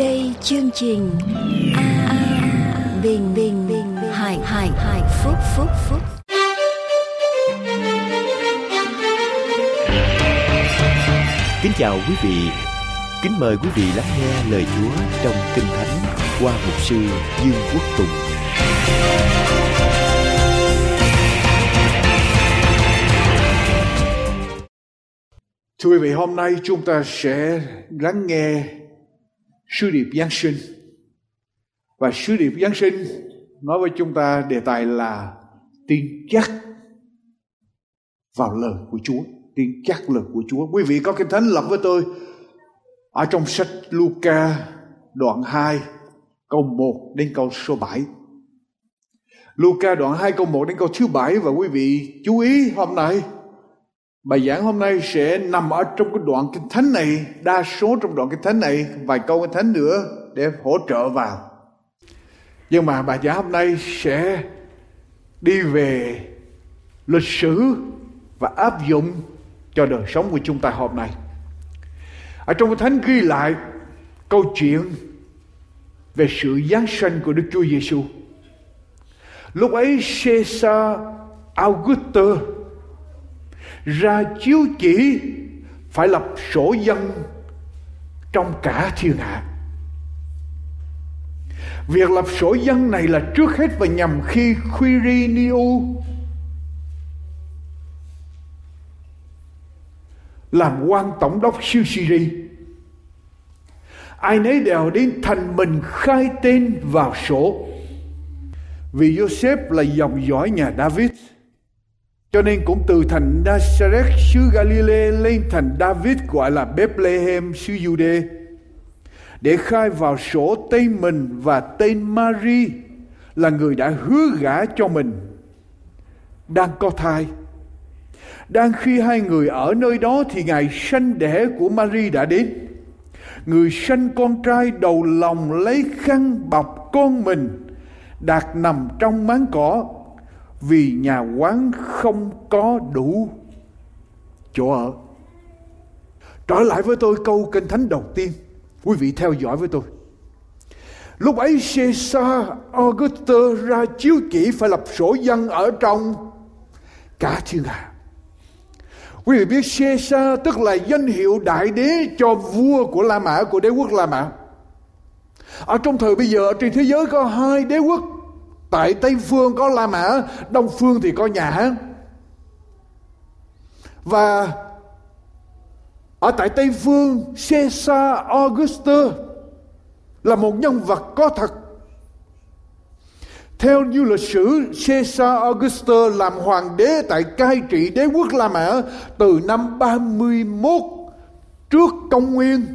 đây chương trình a à, bình bình bình hải hải hải phúc phúc phúc kính chào quý vị kính mời quý vị lắng nghe lời Chúa trong kinh thánh qua mục sư Dương Quốc Tùng. Thưa quý vị, hôm nay chúng ta sẽ lắng nghe sứ điệp Giáng sinh. Và sứ điệp Giáng sinh nói với chúng ta đề tài là tin chắc vào lời của Chúa. Tin chắc lời của Chúa. Quý vị có kinh thánh lập với tôi ở trong sách Luca đoạn 2 câu 1 đến câu số 7. Luca đoạn 2 câu 1 đến câu thứ 7 và quý vị chú ý hôm nay Bài giảng hôm nay sẽ nằm ở trong cái đoạn kinh thánh này, đa số trong đoạn kinh thánh này, vài câu kinh thánh nữa để hỗ trợ vào. Nhưng mà bài giảng hôm nay sẽ đi về lịch sử và áp dụng cho đời sống của chúng ta hôm nay. Ở trong kinh thánh ghi lại câu chuyện về sự giáng sanh của Đức Chúa Giêsu. Lúc ấy Caesar Augustus ra chiếu chỉ phải lập sổ dân trong cả thiên hạ việc lập sổ dân này là trước hết và nhằm khi Quiriniu làm quan tổng đốc siêu Siri. ai nấy đều đến thành mình khai tên vào sổ vì Joseph là dòng dõi nhà David cho nên cũng từ thành Nazareth, xứ Galilee lên thành David, gọi là Bethlehem, xứ Jude để khai vào sổ tên mình và tên Mary là người đã hứa gả cho mình đang có thai. Đang khi hai người ở nơi đó thì ngày sanh đẻ của Mary đã đến. Người sanh con trai đầu lòng lấy khăn bọc con mình, đặt nằm trong máng cỏ vì nhà quán không có đủ chỗ ở. Trở lại với tôi câu kinh thánh đầu tiên. Quý vị theo dõi với tôi. Lúc ấy Caesar Augustus ra chiếu chỉ phải lập sổ dân ở trong cả thiên hạ. Quý vị biết Caesar tức là danh hiệu đại đế cho vua của La Mã, của đế quốc La Mã. Ở trong thời bây giờ trên thế giới có hai đế quốc tại tây phương có la mã đông phương thì có nhà và ở tại tây phương caesar augustus là một nhân vật có thật. Theo như lịch sử, Caesar Augustus làm hoàng đế tại cai trị đế quốc La Mã từ năm 31 trước công nguyên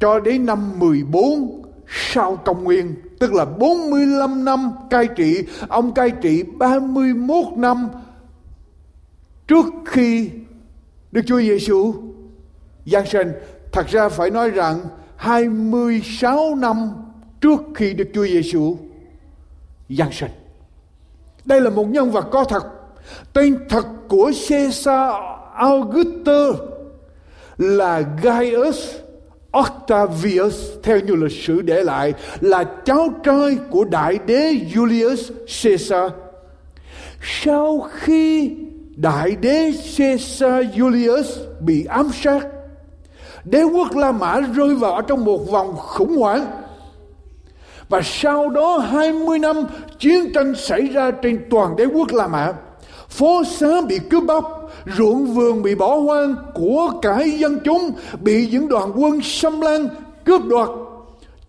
cho đến năm 14 sau công nguyên tức là 45 năm cai trị, ông cai trị 31 năm trước khi Đức Chúa Giêsu giáng sinh. Thật ra phải nói rằng 26 năm trước khi Đức Chúa Giêsu giáng sinh. Đây là một nhân vật có thật. Tên thật của Caesar Augustus là Gaius Octavius theo như lịch sử để lại là cháu trai của đại đế Julius Caesar. Sau khi đại đế Caesar Julius bị ám sát, đế quốc La Mã rơi vào trong một vòng khủng hoảng. Và sau đó 20 năm chiến tranh xảy ra trên toàn đế quốc La Mã. Phố xá bị cướp bóc, ruộng vườn bị bỏ hoang của cải dân chúng bị những đoàn quân xâm lăng cướp đoạt.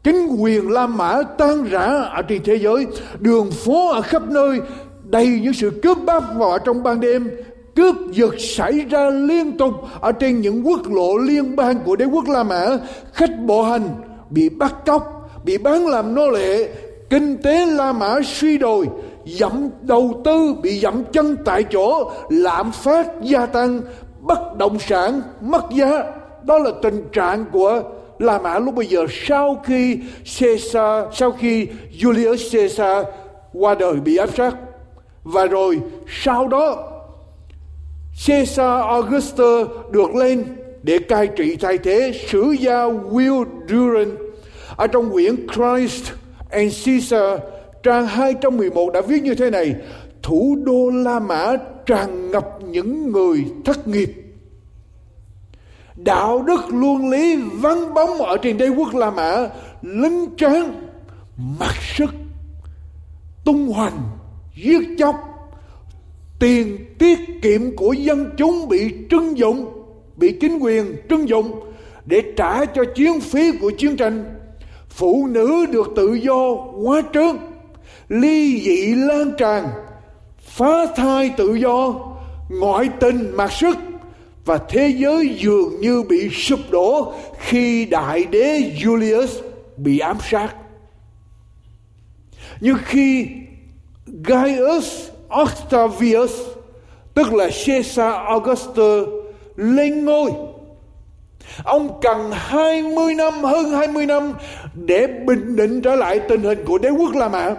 Chính quyền La Mã tan rã ở trên thế giới đường phố ở khắp nơi đầy những sự cướp bóc vào trong ban đêm cướp giật xảy ra liên tục ở trên những quốc lộ liên bang của đế quốc La Mã. Khách bộ hành bị bắt cóc bị bán làm nô lệ kinh tế La Mã suy đồi dẫm đầu tư bị dẫm chân tại chỗ, lạm phát gia tăng, bất động sản mất giá. Đó là tình trạng của La Mã lúc bây giờ sau khi Caesar, sau khi Julius Caesar qua đời bị áp sát. Và rồi sau đó, Caesar Augustus được lên để cai trị thay thế sử gia Will Durant Ở trong quyển Christ and Caesar trang 211 đã viết như thế này, thủ đô La Mã tràn ngập những người thất nghiệp. Đạo đức luân lý vắng bóng ở trên đế quốc La Mã lấn tráng, mặc sức, tung hoành, giết chóc. Tiền tiết kiệm của dân chúng bị trưng dụng, bị chính quyền trưng dụng để trả cho chiến phí của chiến tranh. Phụ nữ được tự do quá trớn ly dị lan tràn phá thai tự do ngoại tình mặc sức và thế giới dường như bị sụp đổ khi đại đế Julius bị ám sát. Nhưng khi Gaius Octavius tức là Caesar Augustus lên ngôi Ông cần 20 năm, hơn 20 năm để bình định trở lại tình hình của đế quốc La Mã.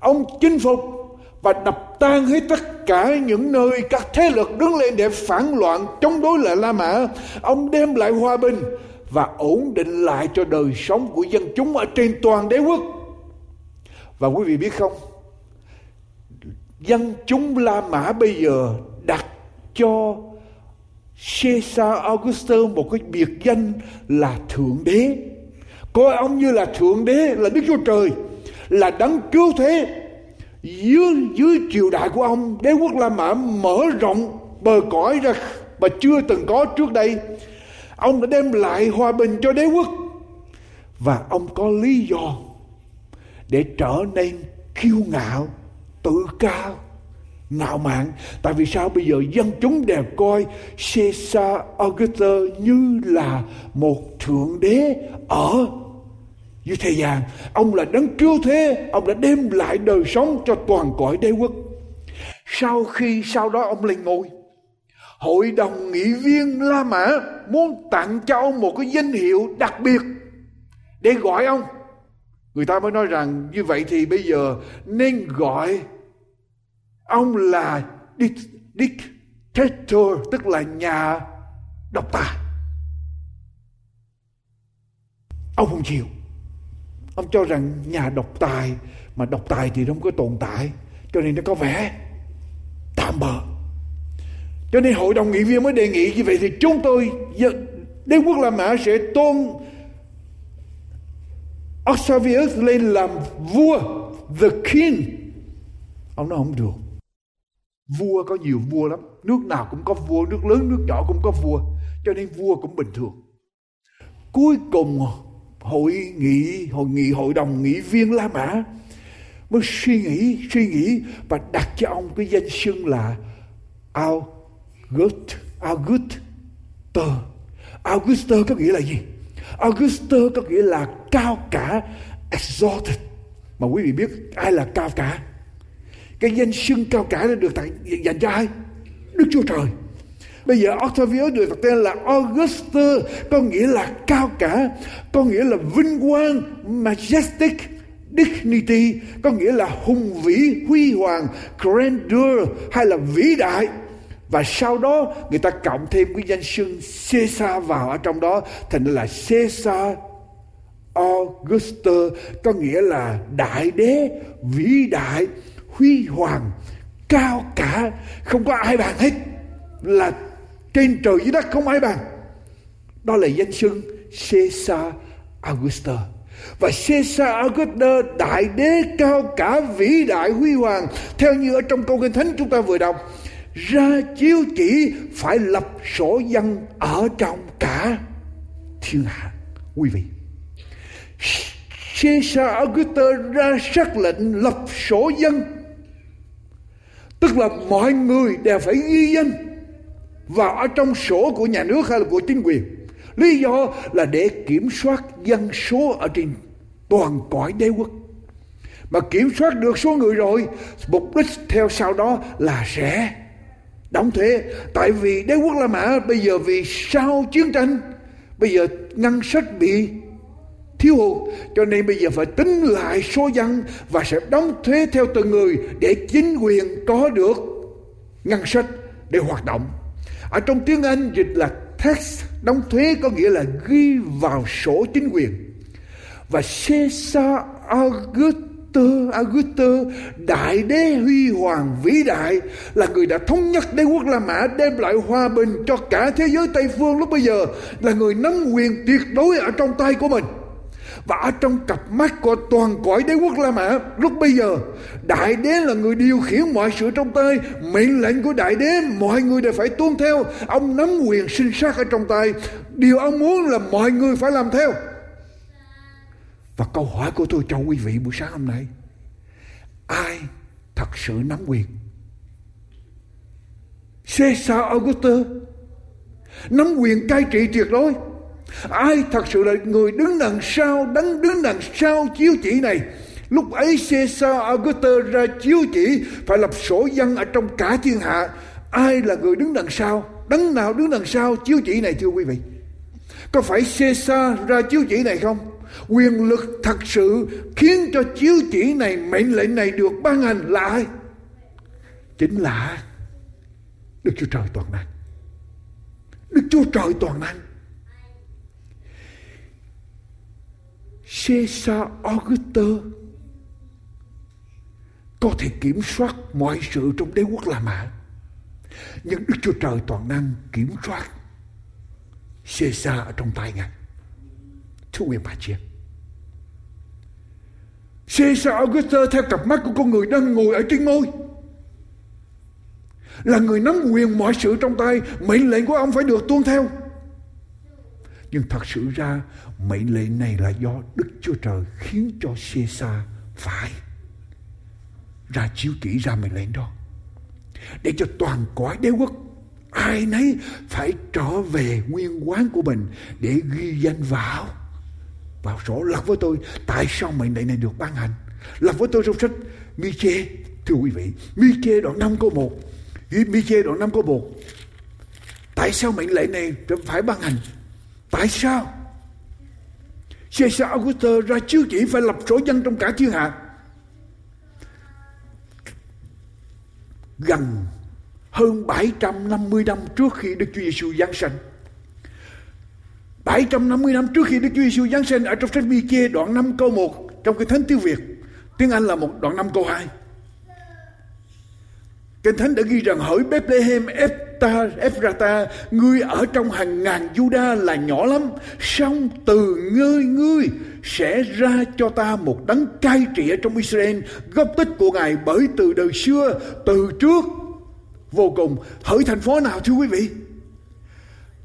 Ông chinh phục và đập tan hết tất cả những nơi các thế lực đứng lên để phản loạn chống đối lại La Mã. Ông đem lại hòa bình và ổn định lại cho đời sống của dân chúng ở trên toàn đế quốc. Và quý vị biết không, dân chúng La Mã bây giờ đặt cho Caesar Augustus một cái biệt danh là Thượng Đế. Coi ông như là Thượng Đế, là Đức Chúa Trời, là đấng cứu thế. Dưới dưới triều đại của ông, đế quốc La Mã mở rộng bờ cõi ra mà chưa từng có trước đây. Ông đã đem lại hòa bình cho đế quốc. Và ông có lý do để trở nên kiêu ngạo, tự cao, ngạo mạn. Tại vì sao? Bây giờ dân chúng đều coi Caesar Augustus như là một thượng đế ở với thế gian, ông là đấng cứu thế, ông đã đem lại đời sống cho toàn cõi đế quốc. Sau khi sau đó ông lên ngôi, hội đồng nghị viên La Mã muốn tặng cho ông một cái danh hiệu đặc biệt để gọi ông. Người ta mới nói rằng, như vậy thì bây giờ nên gọi ông là dictator, tức là nhà độc tài. Ông không chịu ông cho rằng nhà độc tài, mà độc tài thì không có tồn tại. Cho nên nó có vẻ tạm bợ. Cho nên hội đồng nghị viên mới đề nghị như vậy thì chúng tôi đế quốc La Mã sẽ tôn Octavius lên làm vua the king. Ông nói không được. Vua có nhiều vua lắm. Nước nào cũng có vua, nước lớn, nước nhỏ cũng có vua. Cho nên vua cũng bình thường. Cuối cùng hội nghị hội nghị hội đồng nghị viên La Mã. Mới suy nghĩ suy nghĩ và đặt cho ông cái danh xưng là August Auguster Auguster có nghĩa là gì? Auguster có nghĩa là cao cả, exalted. Mà quý vị biết ai là cao cả? Cái danh xưng cao cả đã được tặng dành cho ai? Đức Chúa Trời. Bây giờ Octavius được đặt tên là Augustus có nghĩa là cao cả, có nghĩa là vinh quang, majestic, dignity có nghĩa là hùng vĩ, huy hoàng, grandeur hay là vĩ đại. Và sau đó người ta cộng thêm cái danh xưng Caesar vào ở trong đó thành là Caesar Augustus có nghĩa là đại đế, vĩ đại, huy hoàng, cao cả, không có ai bằng hết là trên trời dưới đất không ai bằng đó là danh xưng Caesar Augustus và Caesar Augustus đại đế cao cả vĩ đại huy hoàng. Theo như ở trong câu kinh thánh chúng ta vừa đọc, ra chiếu chỉ phải lập sổ dân ở trong cả thiên hạ. Quý vị, Caesar Augustus ra sắc lệnh lập sổ dân. Tức là mọi người đều phải ghi danh vào ở trong sổ của nhà nước hay là của chính quyền. Lý do là để kiểm soát dân số ở trên toàn cõi đế quốc. Mà kiểm soát được số người rồi, mục đích theo sau đó là sẽ đóng thuế. Tại vì đế quốc La Mã bây giờ vì sau chiến tranh, bây giờ ngân sách bị thiếu hụt, cho nên bây giờ phải tính lại số dân và sẽ đóng thuế theo từng người để chính quyền có được ngân sách để hoạt động ở trong tiếng Anh dịch là tax đóng thuế có nghĩa là ghi vào sổ chính quyền. Và Caesar Augustus Augustus đại đế huy hoàng vĩ đại, là người đã thống nhất đế quốc La Mã đem lại hòa bình cho cả thế giới Tây phương lúc bây giờ, là người nắm quyền tuyệt đối ở trong tay của mình và ở trong cặp mắt của toàn cõi đế quốc La Mã, lúc bây giờ, đại đế là người điều khiển mọi sự trong tay, mệnh lệnh của đại đế, mọi người đều phải tuân theo. Ông nắm quyền sinh sát ở trong tay. Điều ông muốn là mọi người phải làm theo. Và câu hỏi của tôi cho quý vị, buổi sáng hôm nay, ai thật sự nắm quyền? Caesar Augustus nắm quyền cai trị tuyệt đối ai thật sự là người đứng đằng sau đứng đứng đằng sau chiếu chỉ này? Lúc ấy Caesar Augusta ra chiếu chỉ, phải lập sổ dân ở trong cả thiên hạ. Ai là người đứng đằng sau? Đấng nào đứng đằng sau chiếu chỉ này, thưa quý vị? Có phải Caesar ra chiếu chỉ này không? Quyền lực thật sự khiến cho chiếu chỉ này, mệnh lệnh này được ban hành là ai? Chính là Đức Chúa Trời toàn năng. Đức Chúa Trời toàn năng. Caesar Augustus có thể kiểm soát mọi sự trong đế quốc La Mã. Nhưng Đức Chúa Trời toàn năng kiểm soát Caesar ở trong tay Ngài. Thưa quý bà chị Caesar Augustus theo cặp mắt của con người đang ngồi ở trên ngôi. Là người nắm quyền mọi sự trong tay, mệnh lệnh của ông phải được tuân theo. Nhưng thật sự ra, mệnh lệnh này là do Đức Chúa Trời khiến cho Caesar phải ra chiếu chỉ ra mệnh lệnh đó. Để cho toàn cõi đế quốc, ai nấy phải trở về nguyên quán của mình để ghi danh vào. Vào sổ lập với tôi, tại sao mệnh lệnh này được ban hành? Lập với tôi trong sách mi chê thưa quý vị mi chê đoạn năm câu một. Mi chê đoạn năm câu một. Tại sao mệnh lệnh này phải ban hành? Tại sao Caesar Augustus ra chiếu chỉ phải lập sổ dân trong cả thiên hạ gần hơn 750 năm trước khi Đức Chúa Giêsu giáng sinh 750 năm trước khi Đức Chúa Giêsu giáng sinh ở trong sách Mi-kê đoạn 5 câu 1 trong cái thánh tiếng Việt. Tiếng Anh là một đoạn 5 câu 2. Kinh Thánh đã ghi rằng, hỡi Bethlehem Ta, Ephrata, ngươi ở trong hàng ngàn Juda là nhỏ lắm, song từ ngươi ngươi sẽ ra cho ta một đấng cai trị ở trong Israel, gốc tích của Ngài bởi từ đời xưa, từ trước. Vô cùng. Hỡi thành phố nào thưa quý vị?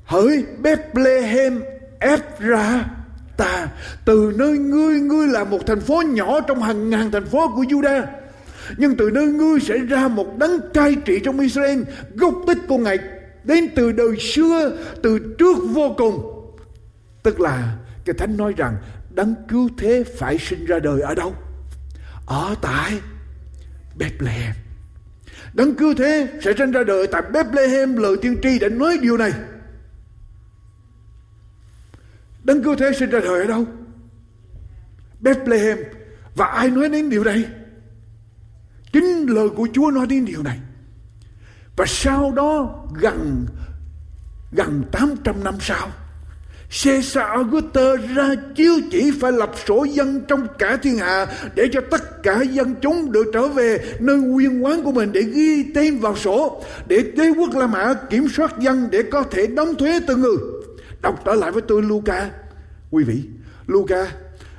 hỡi Bethlehem Ephrata. Từ nơi ngươi ngươi là một thành phố nhỏ trong hàng ngàn thành phố của Judah nhưng từ nơi ngươi sẽ ra một đấng cai trị trong Israel, gốc tích của ngài đến từ đời xưa, từ trước vô cùng tức là cái thánh nói rằng đấng cứu thế phải sinh ra đời ở đâu ở tại Bethlehem đấng cứu thế sẽ sinh ra đời tại Bethlehem, lời tiên tri đã nói điều này Đấng cứu thế sinh ra đời ở đâu? Bethlehem. Và ai nói đến điều này? Chính lời của Chúa nói đến điều này. Và sau đó gần gần 800 năm sau Caesar Augusta ra chiếu chỉ phải lập sổ dân trong cả thiên hạ để cho tất cả dân chúng được trở về nơi nguyên quán của mình để ghi tên vào sổ để đế quốc La Mã kiểm soát dân để có thể đóng thuế từ người. Đọc trở lại với tôi Luca. Quý vị, Luca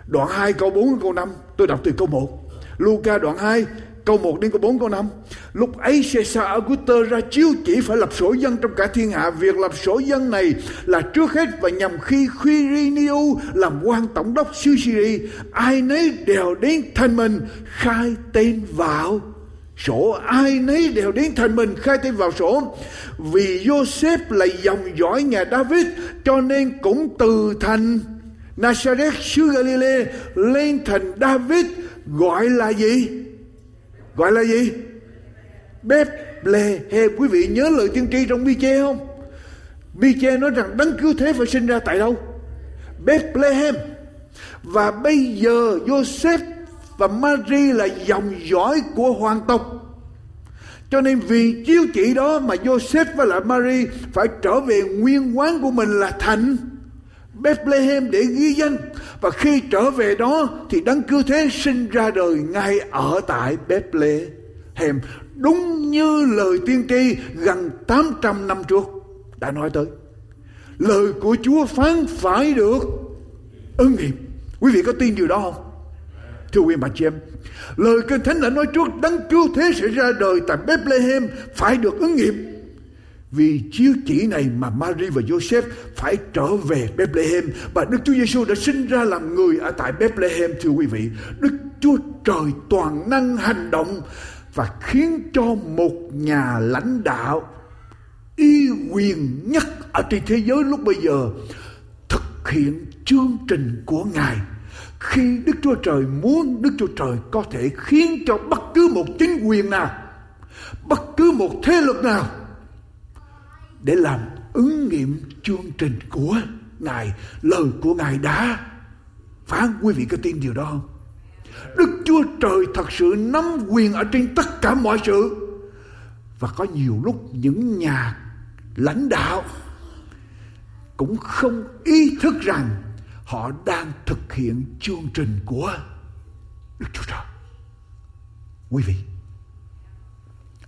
đoạn 2 câu 4 câu 5, tôi đọc từ câu 1. Luca đoạn 2 câu 1 đến câu 4 câu 5. Lúc ấy Caesar Augustus ra chiếu chỉ phải lập sổ dân trong cả thiên hạ. Việc lập sổ dân này là trước hết và nhằm khi Quirinius làm quan tổng đốc xứ Syria, ai nấy đều đến thành mình khai tên vào sổ ai nấy đều đến thành mình khai tên vào sổ vì Joseph là dòng dõi nhà David cho nên cũng từ thành Nazareth xứ Galilee lên thành David gọi là gì gọi là gì? Bethlehem. Quý vị nhớ lời tiên tri trong Bi-chê không? Bi-chê nói rằng đấng cứu thế phải sinh ra tại đâu? Bethlehem. Và bây giờ Joseph và Mary là dòng dõi của hoàng tộc. Cho nên vì chiếu chỉ đó mà Joseph và lại Mary phải trở về nguyên quán của mình là thành. Bethlehem để ghi danh. Và khi trở về đó thì đấng cứu thế sinh ra đời ngay ở tại Bethlehem. Đúng như lời tiên tri gần 800 năm trước đã nói tới. Lời của Chúa phán phải được ứng nghiệm. Quý vị có tin điều đó không? Thưa quý bà chị em, lời kinh thánh đã nói trước đấng cứu thế sẽ ra đời tại Bethlehem phải được ứng nghiệm vì chiếu chỉ này mà Mary và Joseph phải trở về Bethlehem và Đức Chúa Giêsu đã sinh ra làm người ở tại Bethlehem, thưa quý vị. Đức Chúa Trời toàn năng hành động và khiến cho một nhà lãnh đạo y quyền nhất ở trên thế giới lúc bây giờ thực hiện chương trình của Ngài khi Đức Chúa Trời muốn, Đức Chúa Trời có thể khiến cho bất cứ một chính quyền nào, bất cứ một thế lực nào để làm ứng nghiệm chương trình của Ngài, lời của Ngài đã phán quý vị có tin điều đó không? Đức Chúa Trời thật sự nắm quyền ở trên tất cả mọi sự. Và có nhiều lúc những nhà lãnh đạo cũng không ý thức rằng họ đang thực hiện chương trình của Đức Chúa Trời. Quý vị,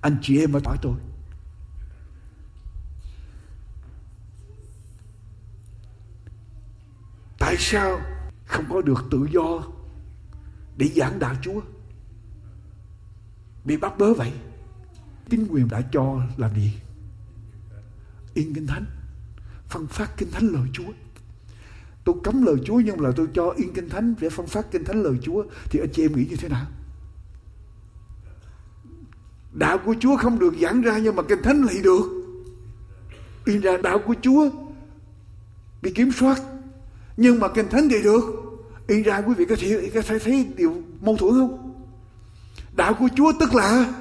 anh chị em mới hỏi tôi, tại sao không có được tự do để giảng đạo Chúa? Bị bắt bớ vậy. Chính quyền đã cho làm gì? In kinh thánh, phân phát kinh thánh lời Chúa. Tôi cấm lời Chúa nhưng là tôi cho in kinh thánh để phân phát kinh thánh lời Chúa. Thì anh chị em nghĩ như thế nào? Đạo của Chúa không được giảng ra nhưng mà kinh thánh lại được. In ra đạo của Chúa bị kiểm soát nhưng mà kinh thánh thì được. Y ra quý vị có thể, có thể thấy điều mâu thuẫn không? Đạo của chúa tức là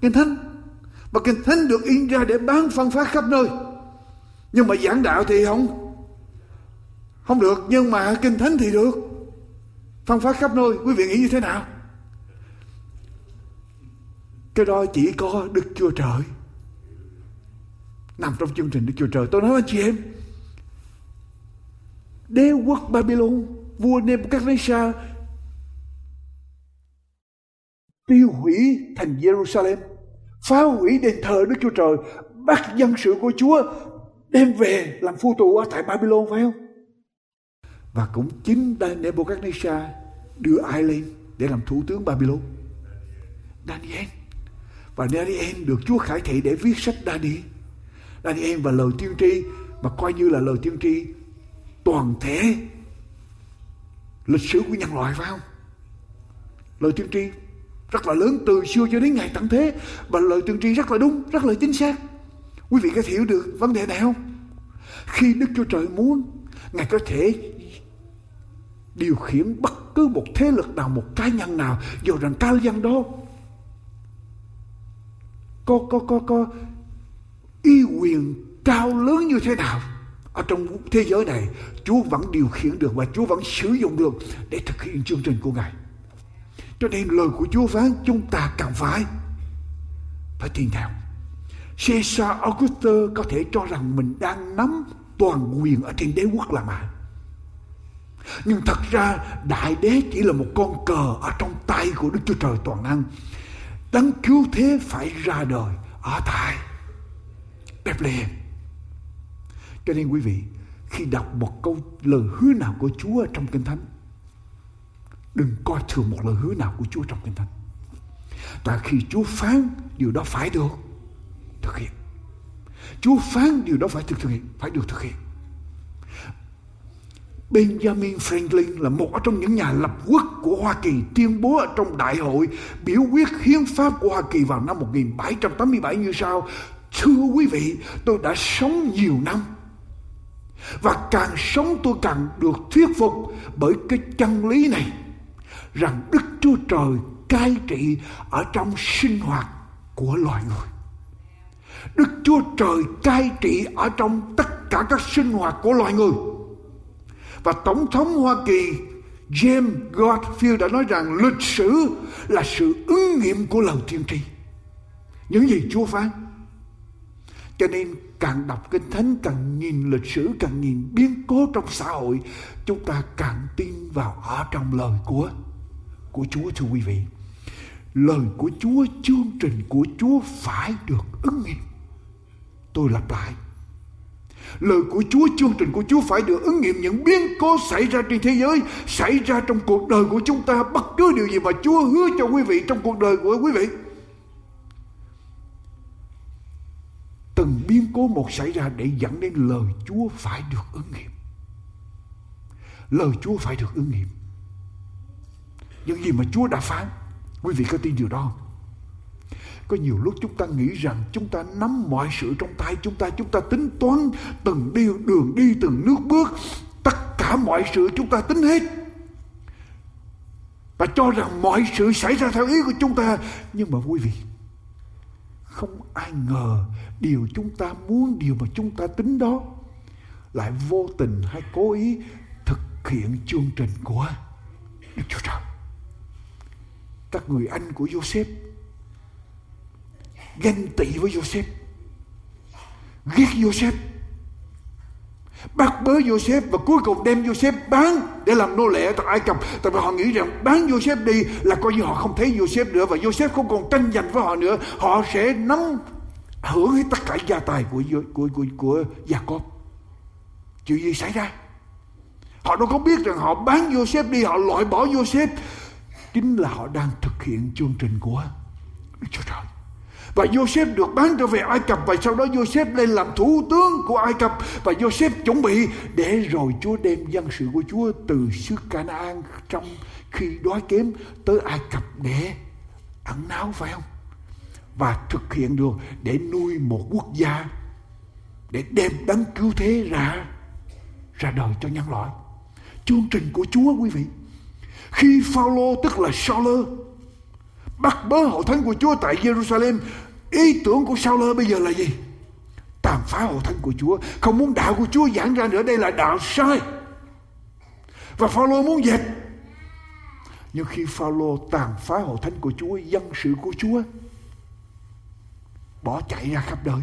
kinh thánh. Mà kinh thánh được in ra để bán phân phát khắp nơi. Nhưng mà giảng đạo thì không không được. Nhưng mà kinh thánh thì được. Phân phát khắp nơi. Quý vị nghĩ như thế nào? Cái đó chỉ có đức chúa trời. Nằm trong chương trình đức chúa trời. Tôi nói anh chị em đế quốc Babylon, vua Nebuchadnezzar, tiêu hủy thành Jerusalem, phá hủy đền thờ Đức Chúa Trời, bắt dân sự của Chúa đem về làm phu tù ở tại Babylon, phải không? Và cũng chính Nebuchadnezzar đưa ai lên để làm thủ tướng Babylon? Daniel. Và Daniel được Chúa khải thị để viết sách Daniel. Daniel và lời tiên tri, mà coi như là lời tiên tri toàn thể. Lịch sử của nhân loại phải không? Lời tiên tri rất là lớn từ xưa cho đến ngày tận thế. Và lời tiên tri rất là đúng, rất là chính xác. Quý vị có hiểu được vấn đề này không? Khi đức chúa trời muốn, ngài có thể điều khiển bất cứ một thế lực nào, một cá nhân nào dù rằng cao dân đó có có có có y quyền cao lớn như thế nào ở trong thế giới này, Chúa vẫn điều khiển được và Chúa vẫn sử dụng được để thực hiện chương trình của Ngài. Cho nên lời của Chúa phán, chúng ta cần phải phải tin theo. Caesar Augustus có thể cho rằng mình đang nắm toàn quyền ở trên đế quốc là mà. Nhưng thật ra, đại đế chỉ là một con cờ ở trong tay của Đức Chúa Trời toàn năng. Đấng cứu thế phải ra đời ở tại Bethlehem. Cho nên quý vị, khi đọc một câu lời hứa nào của Chúa trong Kinh Thánh, đừng coi thường một lời hứa nào của Chúa trong Kinh Thánh. Tại khi Chúa phán điều đó phải được thực hiện. Chúa phán điều đó phải thực hiện, phải được thực hiện. Benjamin Franklin là một trong những nhà lập quốc của Hoa Kỳ tuyên bố ở trong đại hội biểu quyết hiến pháp của Hoa Kỳ vào năm 1787 như sau. Thưa quý vị, tôi đã sống nhiều năm và càng sống tôi càng được thuyết phục bởi cái chân lý này, rằng Đức Chúa Trời cai trị ở trong sinh hoạt của loài người. Đức Chúa Trời cai trị ở trong tất cả các sinh hoạt của loài người. Và Tổng thống Hoa Kỳ James Godfield đã nói rằng lịch sử là sự ứng nghiệm của lời tiên tri. Những gì Chúa phán. cho nên càng đọc kinh thánh, càng nhìn lịch sử, càng nhìn biến cố trong xã hội, chúng ta càng tin vào ở trong lời của của Chúa, thưa quý vị. Lời của Chúa, chương trình của Chúa phải được ứng nghiệm. Tôi lặp lại. Lời của Chúa, chương trình của Chúa phải được ứng nghiệm những biến cố xảy ra trên thế giới, xảy ra trong cuộc đời của chúng ta, bất cứ điều gì mà Chúa hứa cho quý vị trong cuộc đời của quý vị từng biến cố một xảy ra để dẫn đến lời Chúa phải được ứng nghiệm. Lời Chúa phải được ứng nghiệm. Những gì mà Chúa đã phán, quý vị có tin điều đó không? Có nhiều lúc chúng ta nghĩ rằng chúng ta nắm mọi sự trong tay chúng ta, chúng ta tính toán từng đi đường đi từng nước bước, tất cả mọi sự chúng ta tính hết. Và cho rằng mọi sự xảy ra theo ý của chúng ta. Nhưng mà quý vị, không ai ngờ điều chúng ta muốn điều mà chúng ta tính đó lại vô tình hay cố ý thực hiện chương trình của Đức Chúa Trời. Các người anh của Joseph ganh tị với Joseph, ghét Joseph, bắt bớ Joseph và cuối cùng đem Joseph bán để làm nô lệ tại Ai Cập. Tại vì họ nghĩ rằng bán Joseph đi là coi như họ không thấy Joseph nữa và Joseph không còn tranh giành với họ nữa. Họ sẽ nắm hưởng hết tất cả gia tài của của của của Jacob. Chuyện gì xảy ra? Họ đâu có biết rằng họ bán Joseph đi, họ loại bỏ Joseph. Chính là họ đang thực hiện chương trình của Đức Chúa Trời. Và Joseph được bán trở về Ai Cập. Và sau đó Joseph lên làm thủ tướng của Ai Cập. Và Joseph chuẩn bị để rồi Chúa đem dân sự của Chúa từ xứ Canaan trong khi đói kém tới Ai Cập để ẩn náu, phải không? và thực hiện được để nuôi một quốc gia để đem đấng cứu thế ra ra đời cho nhân loại. Chương trình của Chúa, quý vị, khi Phaolô, tức là Sauler bắt bớ hậu thánh của Chúa tại Jerusalem ý tưởng của sao lơ bây giờ là gì? Tàn phá hậu thánh của Chúa. Không muốn đạo của Chúa giảng ra nữa, đây là đạo sai. Và Phaolô muốn dẹp nhưng khi Phaolô tàn phá hậu thánh của Chúa, dân sự của Chúa, bỏ chạy ra khắp nơi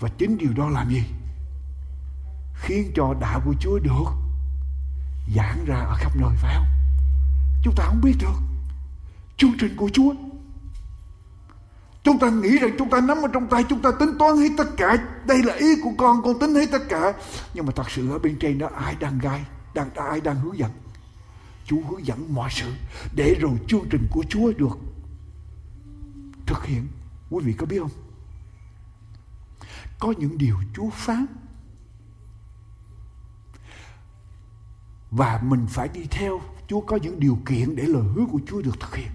và chính điều đó làm gì? Khiến cho đạo của Chúa được giảng ra ở khắp nơi, phải không? Chúng ta không biết được. Chương trình của Chúa chúng ta nghĩ rằng chúng ta nắm ở trong tay, chúng ta tính toán hết tất cả. Đây là ý của con con tính hết tất cả. Nhưng mà thật sự ở bên trên đó, ai đang gai, đang, ai đang hướng dẫn? Chúa hướng dẫn mọi sự để rồi chương trình của Chúa được thực hiện. Quý vị có biết không? Có những điều Chúa phán. Và mình phải đi theo. Chúa có những điều kiện để lời hứa của Chúa được thực hiện.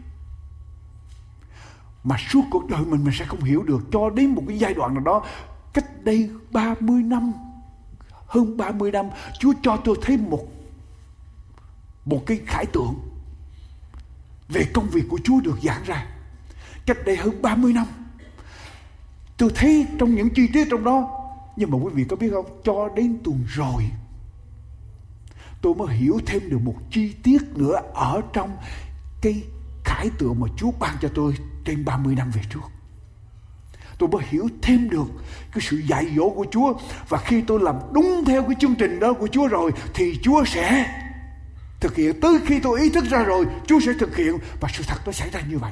Mà suốt cuộc đời mình mình sẽ không hiểu được. Cho đến một cái giai đoạn nào đó, cách đây 30 năm, hơn 30 năm, Chúa cho tôi thêm một một cái khải tượng về công việc của Chúa được giảng ra. Cách đây hơn 30 năm, Tôi thấy trong những chi tiết trong đó. Nhưng mà quý vị có biết không? Cho đến tuần rồi, Tôi mới hiểu thêm được một chi tiết nữa Ở trong cái khải tượng mà Chúa ban cho tôi. Trên 30 năm về trước. Tôi mới hiểu thêm được Cái sự dạy dỗ của Chúa. Và khi tôi làm đúng theo cái chương trình đó của Chúa rồi Thì Chúa sẽ thực hiện. Tới khi tôi ý thức ra rồi Chúa sẽ thực hiện. Và sự thật nó xảy ra như vậy.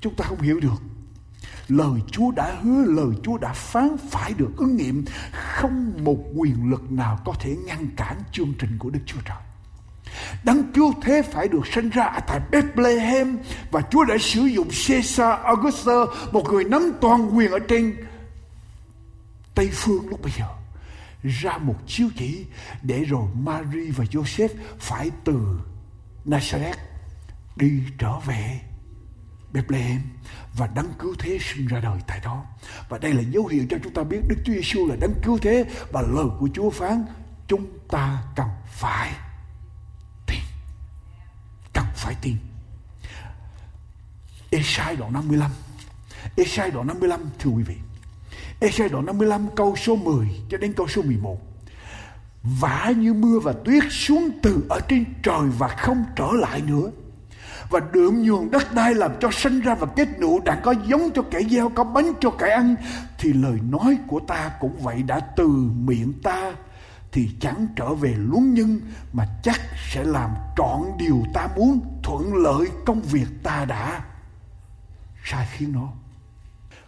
Chúng ta không hiểu được. Lời Chúa đã hứa, lời Chúa đã phán phải được ứng nghiệm. Không một quyền lực nào có thể ngăn cản chương trình của Đức Chúa Trời. Đấng cứu thế phải được sinh ra tại Bethlehem và Chúa đã sử dụng Caesar Augustus, một người nắm toàn quyền ở trên Tây phương lúc bây giờ ra một chiếu chỉ để rồi Mary và Joseph phải từ Nazareth đi trở về Bethlehem và đấng cứu thế sinh ra đời tại đó. Và đây là dấu hiệu cho chúng ta biết Đức Chúa Giêsu là đấng cứu thế và lời của Chúa phán chúng ta cần phải phải tin. Esai đoạn 55. Esai đoạn 55 thưa quý vị. Esai đoạn 55 câu số 10 cho đến câu số 11. Vả như mưa và tuyết xuống từ ở trên trời và không trở lại nữa và đượm nhường đất đai làm cho sinh ra và kết nụ đã có giống cho kẻ gieo, có bánh cho kẻ ăn thì lời nói của ta cũng vậy đã từ miệng ta thì chẳng trở về luân nhân, mà chắc sẽ làm trọn điều ta muốn thuận lợi công việc ta đã. Sai khiến nó.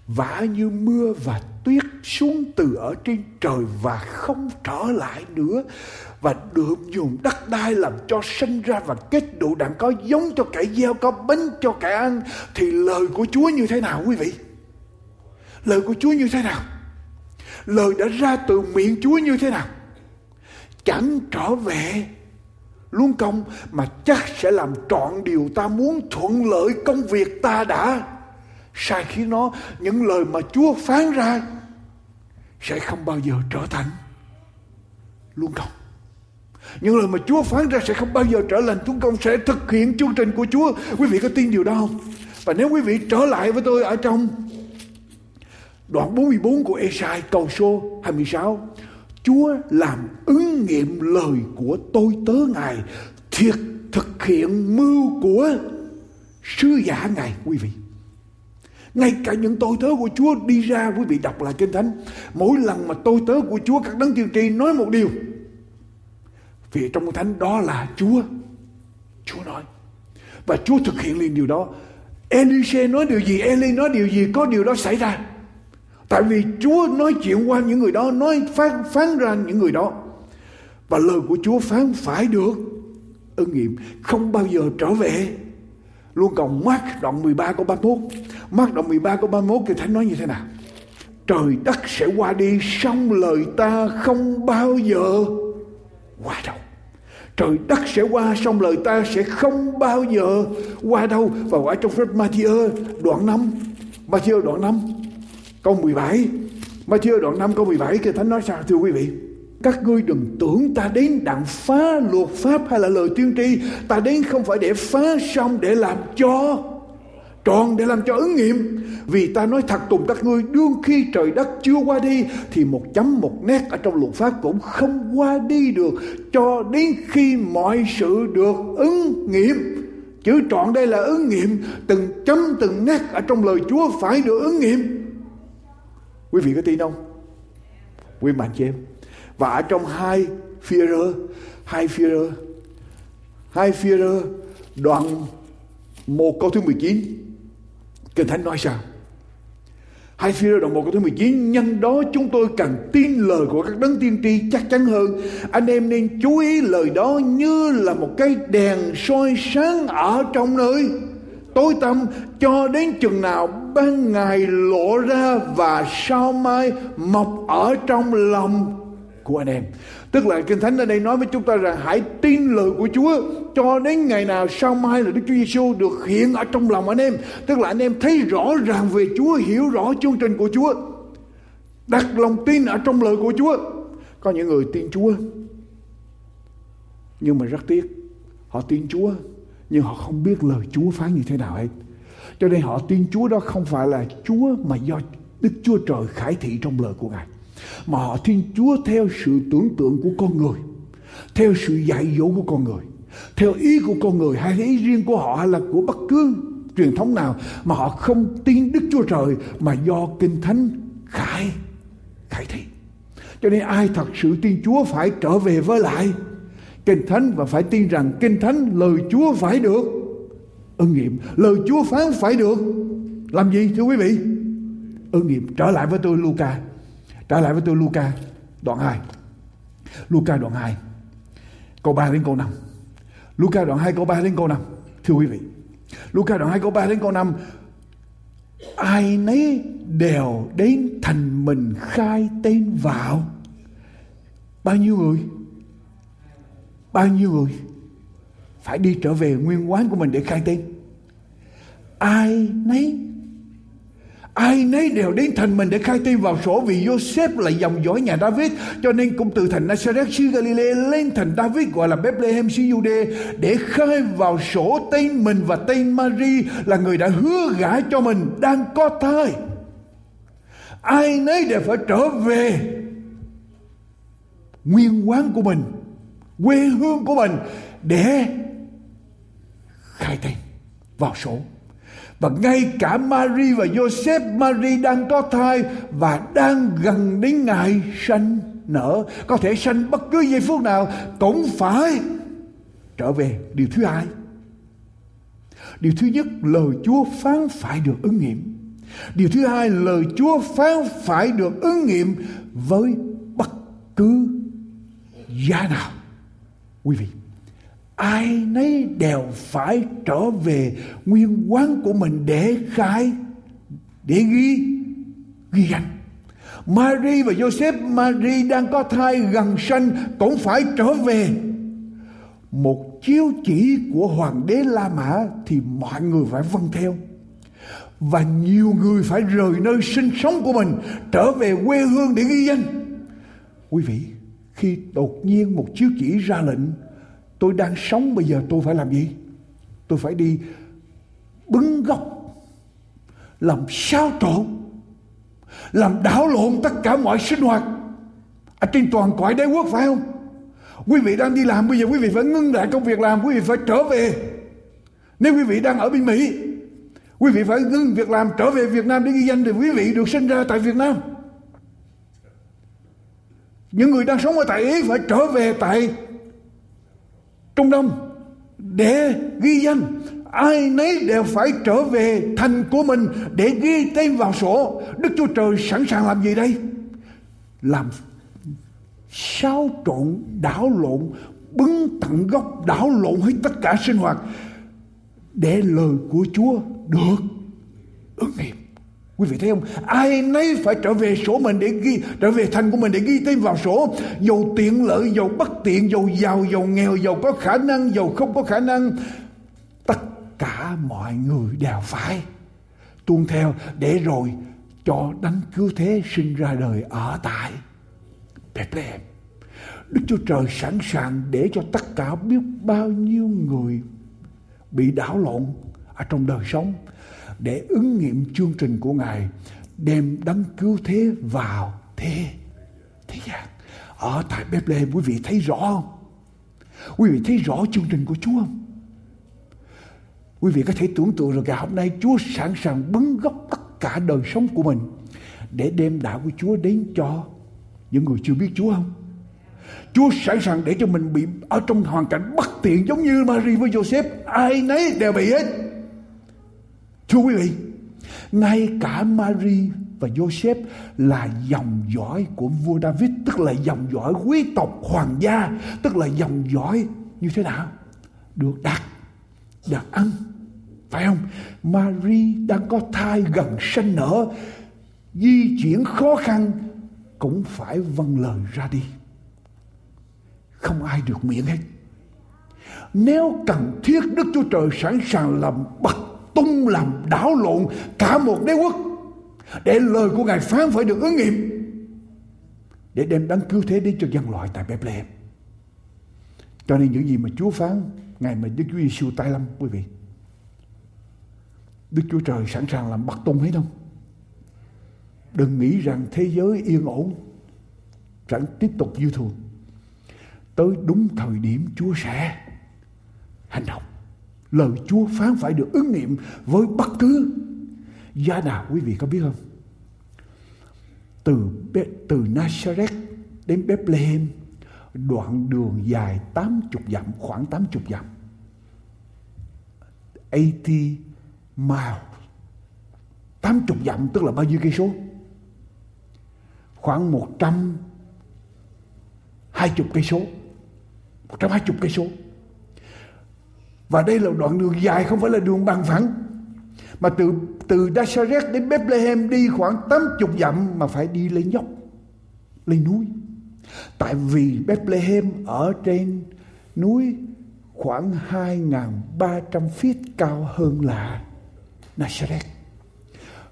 Vả như mưa và tuyết xuống từ ở trên trời và không trở lại nữa, và được dùng đất đai làm cho sinh ra và kết đủ đặng có giống cho kẻ gieo, có bánh cho kẻ ăn. Thì lời của Chúa như thế nào quý vị? Lời của Chúa như thế nào? Lời đã ra từ miệng Chúa như thế nào? Chẳng trở về. Luôn công, mà chắc sẽ làm trọn điều ta muốn thuận lợi công việc ta đã. Sai khi nó, những lời mà Chúa phán ra sẽ không bao giờ trở thành. Luôn công, những lời mà Chúa phán ra sẽ không bao giờ trở lành. Chúng công sẽ thực hiện chương trình của Chúa. Quý vị có tin điều đó không? Và nếu quý vị trở lại với tôi ở trong đoạn 44 của Esai câu số 26 Chúa làm ứng nghiệm lời của tôi tớ Ngài, thiệt thực hiện mưu của sứ giả Ngài, quý vị. Ngay cả những tôi tớ của Chúa đi ra, quý vị đọc lại Kinh Thánh, mỗi lần mà tôi tớ của Chúa các đấng tiên tri nói một điều, vì trong Kinh Thánh đó là Chúa Chúa nói. Và Chúa thực hiện liền điều đó. Elise nói điều gì Eli nói điều gì, có điều đó xảy ra tại vì Chúa nói chuyện qua những người đó nói phán, phán ra những người đó. Và lời của Chúa phán phải được ứng nghiệm không bao giờ trở về. Luôn còn Mark đoạn 13 câu 31 Mark đoạn 13 câu 31 thì Thánh nói như thế nào? Trời đất sẽ qua đi Xong lời ta không bao giờ qua đâu. Trời đất sẽ qua Xong lời ta sẽ không bao giờ qua đâu. Và ở trong sách Matthew đoạn 5 Matthew đoạn 5 câu 17 Matthew đoạn 5 câu 17 kia Thánh nói sao thưa quý vị, các ngươi đừng tưởng ta đến đặng phá luật pháp hay là lời tiên tri. Ta đến không phải để phá xong để làm cho, tròn để làm cho ứng nghiệm. Vì ta nói thật cùng các ngươi, đương khi trời đất chưa qua đi, thì một chấm một nét ở trong luật pháp cũng không qua đi được, cho đến khi mọi sự được ứng nghiệm. Chữ trọn đây là ứng nghiệm, từng chấm từng nét ở trong lời Chúa phải được ứng nghiệm quý vị có tin không? Quý mạnh chị em. Và ở trong hai phía hai phía hai phía đoạn một câu thứ 19 Kinh Thánh nói sao? Hai phía đoạn một câu thứ 19 Nhân đó chúng tôi cần tin lời của các đấng tiên tri chắc chắn hơn. Anh em nên chú ý lời đó như là một cái đèn soi sáng ở trong nơi tối tăm, cho đến chừng nào ban ngày lộ ra và sao mai mọc ở trong lòng của anh em. Tức là kinh thánh ở đây nói với chúng ta rằng hãy tin lời của Chúa, cho đến ngày nào sau mai là Đức Chúa Giêsu được hiện ở trong lòng anh em. Tức là anh em thấy rõ ràng về Chúa, hiểu rõ chương trình của Chúa, đặt lòng tin ở trong lời của Chúa. Có những người tin Chúa, nhưng mà rất tiếc, họ tin Chúa nhưng họ không biết lời Chúa phán như thế nào hết. Cho nên họ tin Chúa đó không phải là Chúa mà do Đức Chúa Trời khải thị trong lời của Ngài. Mà họ tin Chúa theo sự tưởng tượng của con người, theo sự dạy dỗ của con người, theo ý của con người hay ý riêng của họ hay là của bất cứ truyền thống nào mà họ không tin Đức Chúa Trời mà do Kinh Thánh khải khải thị. Cho nên ai thật sự tin Chúa phải trở về với lại Kinh Thánh và phải tin rằng Kinh Thánh lời Chúa phải được ưng nghiệm lời Chúa phán phải được làm gì, thưa quý vị ưng nghiệm trở lại với tôi Luca Trở lại với tôi Luca, đoạn 2. Luca đoạn 2 câu 3 đến câu 5. Luca đoạn 2 câu 3 đến câu 5. Thưa quý vị. Luca đoạn 2 câu 3 đến câu 5 ai nấy đều đến thành mình khai tên vào bao nhiêu người bao nhiêu người phải đi trở về nguyên quán của mình để khai tên? Ai nấy ai nấy đều đến thành mình để khai tên vào sổ vì Joseph là dòng dõi nhà David, cho nên cũng từ thành Nazareth xứ Galilee lên thành David, gọi là Bethlehem xứ Jude, để khai vào sổ tên mình và tên Mary là người đã hứa gả cho mình đang có thai. Ai nấy đều phải trở về nguyên quán của mình quê hương của mình để khai tên vào sổ. Và ngay cả Mary và Joseph, Mary đang có thai và đang gần đến ngày sanh nở. Có thể sanh bất cứ giây phút nào cũng phải trở về. Điều thứ hai. Điều thứ nhất, lời Chúa phán phải được ứng nghiệm. Điều thứ hai, lời Chúa phán phải được ứng nghiệm với bất cứ giá nào. Quý vị, ai nấy đều phải trở về nguyên quán của mình để khai để ghi ghi danh. Mary và Joseph Mary đang có thai gần sanh cũng phải trở về. Một chiếu chỉ của hoàng đế La Mã thì mọi người phải vâng theo. Và nhiều người phải rời nơi sinh sống của mình trở về quê hương để ghi danh. Quý vị khi đột nhiên một chiếu chỉ ra lệnh, tôi đang sống, bây giờ tôi phải làm gì? Tôi phải đi bứng gốc làm sao trộn, làm đảo lộn tất cả mọi sinh hoạt ở trên toàn cõi đế quốc, phải không? Quý vị đang đi làm, bây giờ quý vị phải ngưng lại công việc làm, quý vị phải trở về. Nếu quý vị đang ở bên mỹ, quý vị phải ngưng việc làm, trở về việt nam để ghi danh thì quý vị được sinh ra tại việt nam những người đang sống ở tại ý phải trở về tại Trung Đông để ghi danh. Ai nấy đều phải trở về thành của mình để ghi tên vào sổ. Đức Chúa Trời sẵn sàng làm gì đây? Làm xáo trộn, đảo lộn, bứng tận gốc, đảo lộn hết tất cả sinh hoạt để lời của Chúa được ứng nghiệm. Quý vị thấy không? Ai nấy phải trở về sổ mình để ghi, trở về thành của mình để ghi tên vào sổ. Dầu tiện lợi, dầu bất tiện, dầu giàu, dầu nghèo, dầu có khả năng, dầu không có khả năng. Tất cả mọi người đều phải tuân theo để rồi cho đánh cứu thế sinh ra đời ở tại Bethlehem. Đức Chúa Trời sẵn sàng để cho tất cả biết bao nhiêu người bị đảo lộn ở trong đời sống để ứng nghiệm chương trình của Ngài, đem đấng cứu thế vào thế thế gian. Ở tại Bethlehem, quý vị thấy rõ không? Quý vị thấy rõ chương trình của Chúa không? Quý vị có thể tưởng tượng rồi ngày hôm nay Chúa sẵn sàng bứng gốc tất cả đời sống của mình để đem đạo của Chúa đến cho những người chưa biết Chúa không? Chúa sẵn sàng để cho mình bị ở trong hoàn cảnh bất tiện giống như Marie với Joseph. Ai nấy đều bị hết. Thưa quý vị, ngay cả Mary và Joseph là dòng dõi của vua David, tức là dòng dõi quý tộc hoàng gia, tức là dòng dõi như thế nào? Được đặt, được ăn, phải không? Mary đang có thai gần sanh nở, di chuyển khó khăn cũng phải vâng lời ra đi. Không ai được miễn hết. Nếu cần thiết Đức Chúa Trời sẵn sàng làm bậc tung làm đảo lộn cả một đế quốc, để lời của ngài phán phải được ứng nghiệm, để đem đấng cứu thế đến cho dân loại tại Bethlehem. Cho nên những gì mà Chúa phán ngày mà Đức Chúa Giêsu tái lâm, quý vị. Đức Chúa Trời sẵn sàng làm bắt tung hết không? Đừng nghĩ rằng thế giới yên ổn sẵn tiếp tục như thường. Tới đúng thời điểm Chúa sẽ hành động lời Chúa phán phải được ứng nghiệm với bất cứ gia nào quý vị có biết không? Từ từ Nazareth đến Bethlehem đoạn đường dài 80 dặm, khoảng 80 dặm. 80 mile. 80 dặm tức là bao nhiêu cây số? Khoảng 100 20 cây số. 120 cây số. Và đây là đoạn đường dài không phải là đường bằng phẳng. Mà từ từ Nazareth đến Bethlehem đi khoảng 80 dặm mà phải đi lên dốc, lên núi. Tại vì Bethlehem ở trên núi khoảng 2.300 feet cao hơn là Nazareth.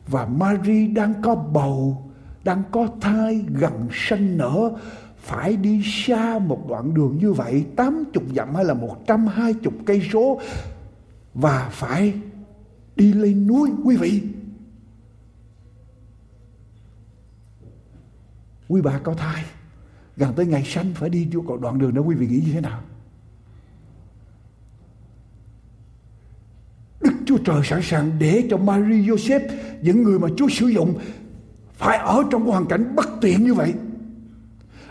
Và Mary đang có bầu, đang có thai gần sanh nở phải đi xa một đoạn đường như vậy 80 dặm hay là 120 cây số, và phải đi lên núi, quý vị quý bà có thai, gần tới ngày sanh phải đi vô đoạn đường đó, quý vị nghĩ như thế nào Đức Chúa Trời sẵn sàng để cho Mary Joseph, những người mà Chúa sử dụng, phải ở trong hoàn cảnh bất tiện như vậy.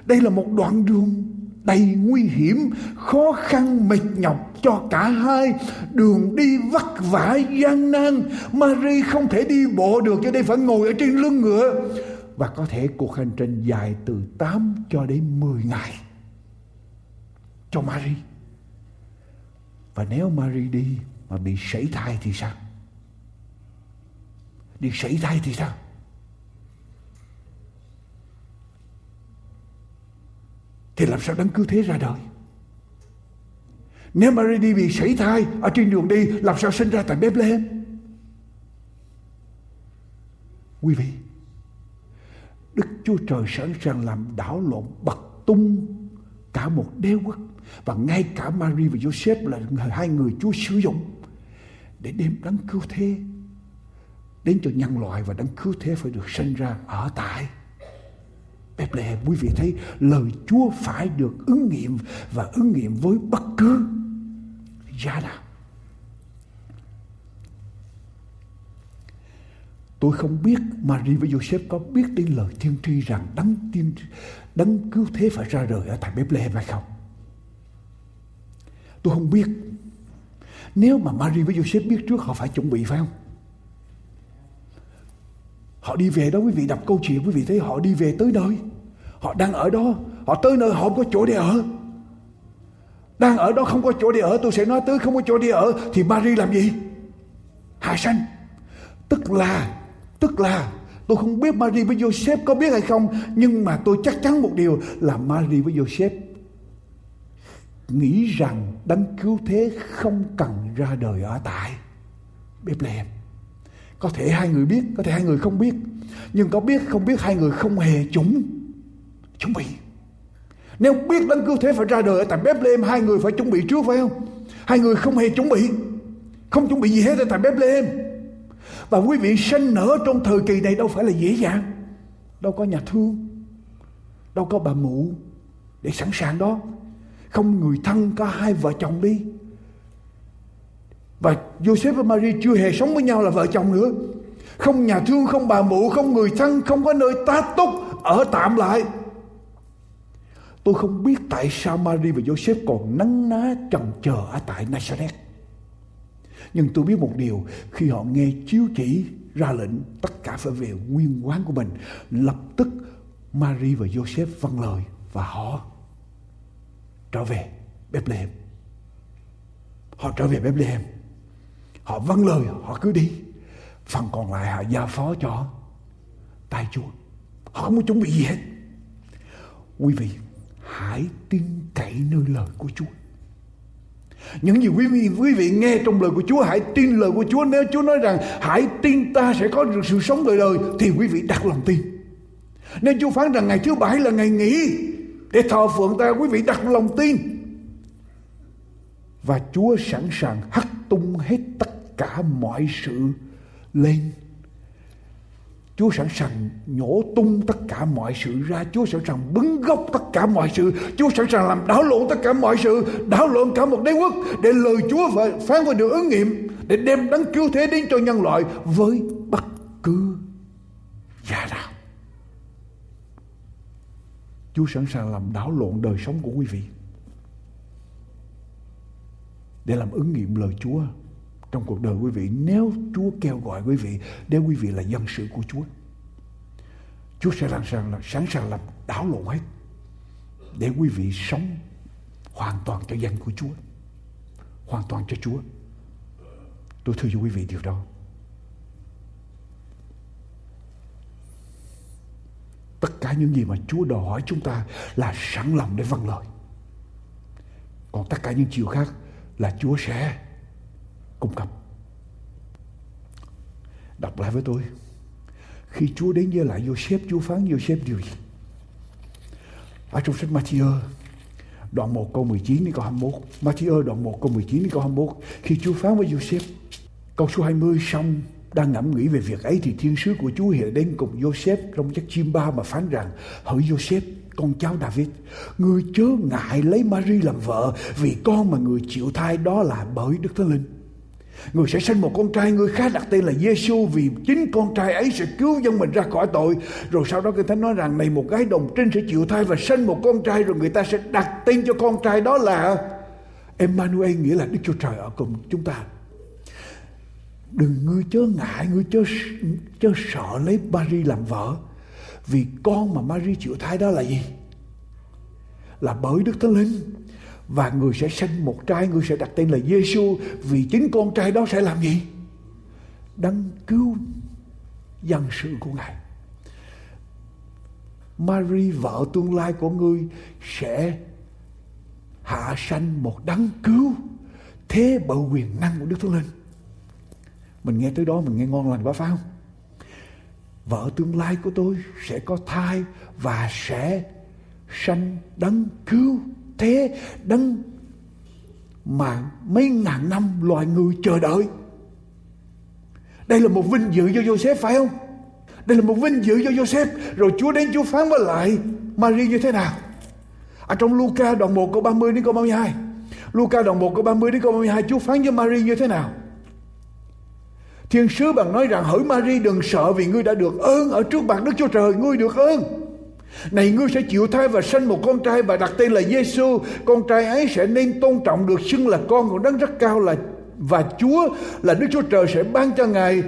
Đây là một đoạn đường đầy nguy hiểm, khó khăn, mệt nhọc cho cả hai. Đường đi vất vả, gian nan. Mary không thể đi bộ được cho nên phải ngồi ở trên lưng ngựa. Và có thể cuộc hành trình dài từ 8 cho đến 10 ngày cho Mary Và nếu Mary đi mà bị sảy thai thì sao? Đi sảy thai thì sao? Thì làm sao đấng cứu thế ra đời? Nếu Mary đi bị sảy thai ở trên đường đi làm sao sinh ra tại Bethlehem? Quý vị, Đức Chúa Trời sẵn sàng làm đảo lộn bật tung cả một đế quốc và ngay cả Mary và Joseph là hai người Chúa sử dụng để đem đấng cứu thế đến cho nhân loại và đấng cứu thế phải được sinh ra ở tại Bethlehem. Quý vị thấy lời Chúa phải được ứng nghiệm và ứng nghiệm với bất cứ gia nào. Tôi không biết Marie và Joseph có biết đến lời tiên tri rằng đấng tiên đấng cứu thế phải ra đời ở tại Bethlehem hay không. Tôi không biết. Nếu mà Marie và Joseph biết trước, họ phải chuẩn bị, phải không? Họ đi về đó quý vị đọc câu chuyện, quý vị thấy họ đi về tới nơi. Họ đang ở đó. Họ tới nơi họ không có chỗ để ở. Đang ở đó không có chỗ để ở. Tôi sẽ nói tới không có chỗ để ở. Thì Mary làm gì? Hạ sanh. Tức là Tức là, tôi không biết Mary với Joseph có biết hay không, nhưng mà tôi chắc chắn một điều là Mary với Joseph nghĩ rằng đấng cứu thế không cần ra đời ở tại Bethlehem. Có thể hai người biết, có thể hai người không biết. Nhưng có biết không biết hai người không hề chuẩn, chuẩn bị. Nếu biết đấng cứu thế phải ra đời ở tại Bethlehem, hai người phải chuẩn bị trước phải không? Hai người không hề chuẩn bị. Không chuẩn bị gì hết ở tại Bethlehem. Và quý vị sinh nở trong thời kỳ này đâu phải là dễ dàng. Đâu có nhà thương. Đâu có bà mụ để sẵn sàng đó. Không người thân có hai vợ chồng đi. Và Joseph và Mary chưa hề sống với nhau là vợ chồng nữa. Không nhà thương, không bà mụ, không người thân, không có nơi tá túc, ở tạm lại. Tôi không biết tại sao Mary và Joseph còn nắng ná trần chờ ở tại Nazareth. Nhưng tôi biết một điều, khi họ nghe chiếu chỉ ra lệnh tất cả phải về nguyên quán của mình, lập tức Mary và Joseph vâng lời và họ trở về Bethlehem. Họ trở về Bethlehem. Họ vâng lời, họ cứ đi. Phần còn lại họ giao phó cho tay Chúa. Họ không có chuẩn bị gì hết. Quý vị, hãy tin cậy nơi lời của Chúa. Những gì quý vị quý vị nghe trong lời của Chúa hãy tin lời của Chúa nếu Chúa nói rằng hãy tin ta sẽ có được sự sống đời đời thì quý vị đặt lòng tin. Nếu Chúa phán rằng ngày thứ bảy là ngày nghỉ để thờ phượng ta quý vị đặt lòng tin. Và Chúa sẵn sàng hất tung hết tất cả mọi sự lên Chúa sẵn sàng nhổ tung tất cả mọi sự ra. Chúa sẵn sàng bứng gốc tất cả mọi sự. Chúa sẵn sàng làm đảo lộn tất cả mọi sự. Đảo lộn cả một đế quốc. Để lời Chúa phải phán vào được ứng nghiệm. Để đem đấng cứu thế đến cho nhân loại với bất cứ giá nào. Chúa sẵn sàng làm đảo lộn đời sống của quý vị. Để làm ứng nghiệm lời Chúa trong cuộc đời quý vị nếu Chúa kêu gọi quý vị để quý vị là dân sự của Chúa. Chúa sẽ làm sẵn, là, sẵn sàng làm đảo lộn hết để quý vị sống hoàn toàn cho danh của Chúa. Hoàn toàn cho Chúa. Tôi thưa cho quý vị điều đó. Tất cả những gì mà Chúa đòi hỏi chúng ta là sẵn lòng để vâng lời. Còn tất cả những chiều khác là Chúa sẽ cung cấp. Đọc lại với tôi. Khi Chúa đến với lại Joseph, Chúa phán Joseph điều gì? Ở trong sách Matthew, đoạn 1 câu 19 đến câu 21. Matthew đoạn 1 câu 19 đến câu 21. Khi Chúa phán với Joseph, câu số 20 xong đang ngẫm nghĩ về việc ấy thì thiên sứ của Chúa hiện đến cùng Joseph trong chiếc chim ba mà phán rằng hỡi Joseph con cháu David người chớ ngại lấy Mary làm vợ vì con mà người chịu thai đó là bởi Đức Thánh Linh Người sẽ sinh một con trai, người khác đặt tên là Giêsu vì chính con trai ấy sẽ cứu dân mình ra khỏi tội. Rồi sau đó Kinh Thánh nói rằng này một gái đồng trinh sẽ chịu thai và sinh một con trai rồi người ta sẽ đặt tên cho con trai đó là Emmanuel nghĩa là Đức Chúa Trời ở cùng chúng ta. Đừng ngươi chớ ngại, ngươi chớ, chớ sợ lấy Marie làm vợ. Vì con mà Marie chịu thai đó là gì? Là bởi Đức Thánh Linh và người sẽ sinh một trai, người sẽ đặt tên là Giêsu vì chính con trai đó sẽ làm gì? Đấng cứu dân sự của ngài. Mary, vợ tương lai của ngươi, sẽ hạ sanh một đấng cứu thế bầu quyền năng của Đức Thánh Linh. Mình nghe tới đó, mình nghe ngon lành quá, phải không? Vợ tương lai của tôi sẽ có thai và sẽ sanh đấng cứu thế đấng mà mấy ngàn năm loài người chờ đợi. Đây là một vinh dự cho Joseph, phải không? Đây là một vinh dự cho Joseph. Rồi Chúa đến Chúa phán với lại Maria như thế nào? Ở trong Luca đoạn 1 câu 30 đến câu 32 Luca đoạn 1 câu 30 đến câu 32 Chúa phán với Maria như thế nào? Thiên sứ bằng nói rằng, hỡi Maria đừng sợ vì ngươi đã được ơn ở trước mặt Đức Chúa Trời. Ngươi được ơn này, ngươi sẽ chịu thai và sinh một con trai và đặt tên là Giêsu. Con trai ấy sẽ nên tôn trọng được, xưng là con của đấng rất cao là, và Chúa là Đức Chúa Trời sẽ ban cho ngài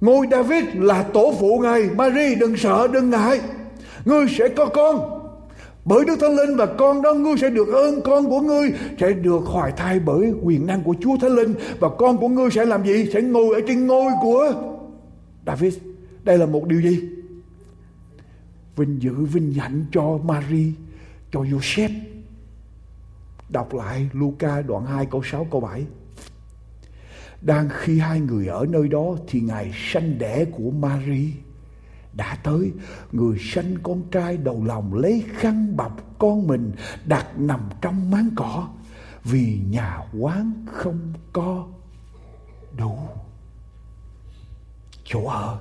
ngôi David là tổ phụ ngài. Mary, đừng sợ, đừng ngại. Ngươi sẽ có con. Bởi Đức Thánh Linh và con đó, ngươi sẽ được ơn con của ngươi, sẽ được hoài thai bởi quyền năng của Chúa Thánh Linh và con của ngươi sẽ làm gì? Sẽ ngồi ở trên ngôi của David. Đây là một điều gì? Vinh dự, vinh hạnh cho Mary, cho Joseph. Đọc lại Luca đoạn 2 câu 6 câu 7 đang khi hai người ở nơi đó thì ngày sanh đẻ của Mary đã tới. Người sanh con trai đầu lòng lấy khăn bọc con mình đặt nằm trong máng cỏ. Vì nhà quán không có đủ chỗ ở.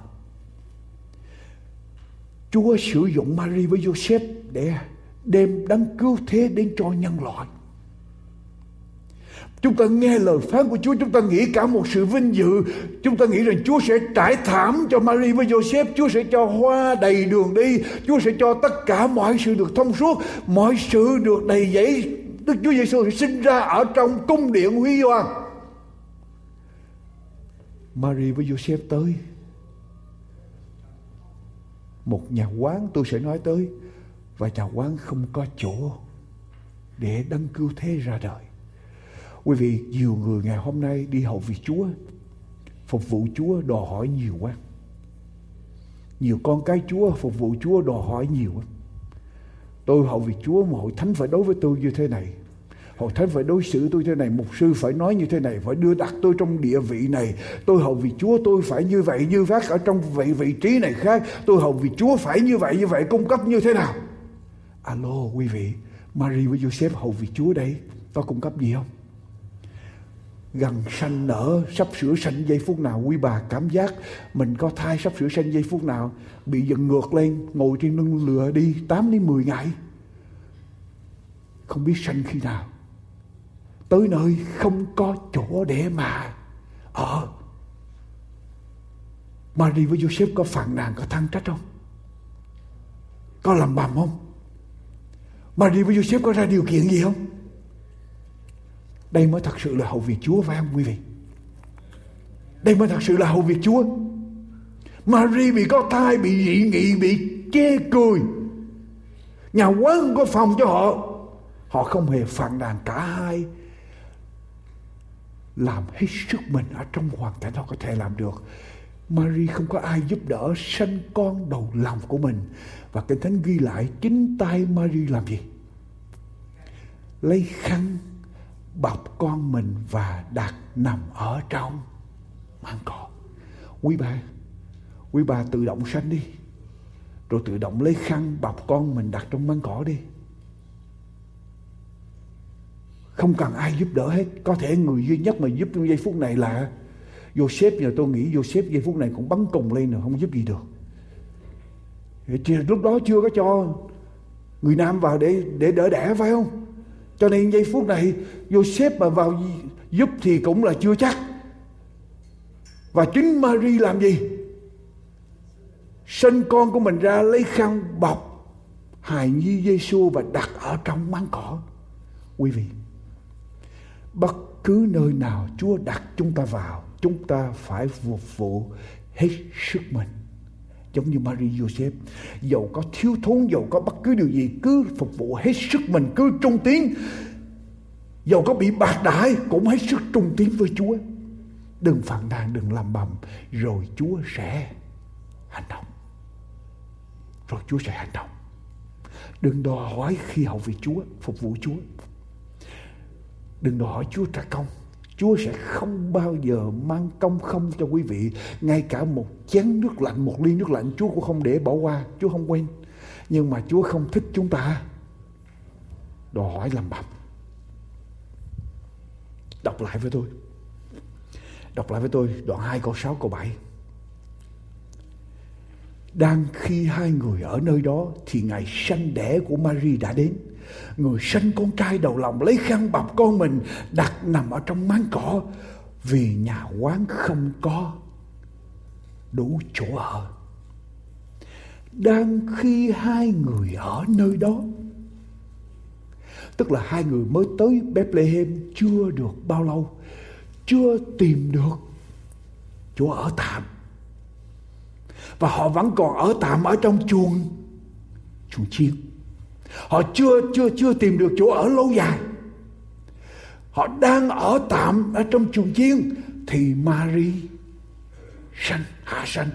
Chúa sử dụng Mary với Joseph để đem đấng cứu thế đến cho nhân loại. Chúng ta nghe lời phán của Chúa, chúng ta nghĩ cả một sự vinh dự. Chúng ta nghĩ rằng Chúa sẽ trải thảm cho Mary với Joseph, Chúa sẽ cho hoa đầy đường đi, Chúa sẽ cho tất cả mọi sự được thông suốt, mọi sự được đầy dẫy. Đức Chúa Giêsu sẽ sinh ra ở trong cung điện huy hoàng. Mary với Joseph tới một nhà quán tôi sẽ nói tới. Và nhà quán không có chỗ để đấng cứu thế ra đời. Quý vị, nhiều người ngày hôm nay đi hầu việc chúa, phục vụ chúa đòi hỏi nhiều quá. Nhiều con cái chúa phục vụ chúa đòi hỏi nhiều quá. Tôi hầu việc chúa mà hội thánh phải đối với tôi như thế này. Hội thánh phải đối xử tôi thế này, mục sư phải nói như thế này, phải đưa đặt tôi trong địa vị này. Tôi hầu vì Chúa tôi phải như vậy, như vác ở trong vị vị trí này khác. Tôi hầu vì Chúa phải như vậy, như vậy, cung cấp như thế nào? Alo quý vị, Mary với Joseph hầu vì Chúa đây, có cung cấp gì không? gần sanh nở sắp sửa sanh giây phút nào quý bà cảm giác mình có thai sắp sửa sanh giây phút nào bị giận ngược lên ngồi trên lưng lừa đi 8 đến 10 ngày không biết sanh khi nào tới nơi không có chỗ để mà ở. Mary với Joseph có phàn nàn, có than trách không? Có làm bầm không? Mary với Joseph có ra điều kiện gì không? Đây mới thật sự là hậu việc Chúa phải không, quý vị? Đây mới thật sự là hậu việc Chúa. Mary bị có thai, bị dị nghị, bị chê cười. Nhà quán không có phòng cho họ. Họ không hề phàn nàn cả hai làm hết sức mình ở trong hoàn cảnh họ có thể làm được. Mary không có ai giúp đỡ sanh con đầu lòng của mình. Và kinh thánh ghi lại, chính tay Mary làm gì? Lấy khăn, bọc con mình và đặt nằm ở trong mang cỏ. Quý bà quý bà tự động sanh đi. Rồi tự động lấy khăn, bọc con mình đặt trong mang cỏ đi không cần ai giúp đỡ hết. Có thể người duy nhất mà giúp trong giây phút này là Joseph. Giờ tôi nghĩ Joseph giây phút này cũng bắn cùng lên rồi, không giúp gì được. Lúc đó chưa có cho người nam vào để để đỡ đẻ, phải không? Cho nên giây phút này Joseph mà vào giúp thì cũng là chưa chắc. Và chính Mary làm gì? Sinh con của mình ra lấy khăn bọc, hài nhi Giêsu và đặt ở trong máng cỏ. Quý vị bất cứ nơi nào Chúa đặt chúng ta vào, chúng ta phải phục vụ hết sức mình. Giống như Marie Joseph, dầu có thiếu thốn, dầu có bất cứ điều gì, cứ phục vụ hết sức mình, cứ trung tín. Dầu có bị bạc đãi, cũng hết sức trung tín với Chúa. Đừng phàn nàn, đừng làm bầm, rồi Chúa sẽ hành động. Rồi Chúa sẽ hành động. Đừng đòi hỏi khi hậu vị Chúa, phục vụ Chúa đừng đòi hỏi Chúa trả công. Chúa sẽ không bao giờ mang công không cho quý vị. Ngay cả một chén nước lạnh, một ly nước lạnh Chúa cũng không để bỏ qua. Chúa không quên. Nhưng mà Chúa không thích chúng ta. Đòi hỏi làm bập. Đọc lại với tôi. Đọc lại với tôi đoạn 2 câu 6 câu 7 Đang khi hai người ở nơi đó Thì ngày sanh đẻ của Mary đã đến. Người sanh con trai đầu lòng lấy khăn bọc con mình, đặt nằm ở trong máng cỏ. Vì nhà quán không có đủ chỗ ở. Đang khi hai người ở nơi đó, Tức là hai người mới tới Bethlehem chưa được bao lâu, Chưa tìm được chỗ ở tạm. Và họ vẫn còn ở tạm ở trong chuồng Chuồng chiên. Họ chưa chưa chưa tìm được chỗ ở lâu dài. Họ đang ở tạm ở trong chuồng chiên thì Mary sanh hạ sanh.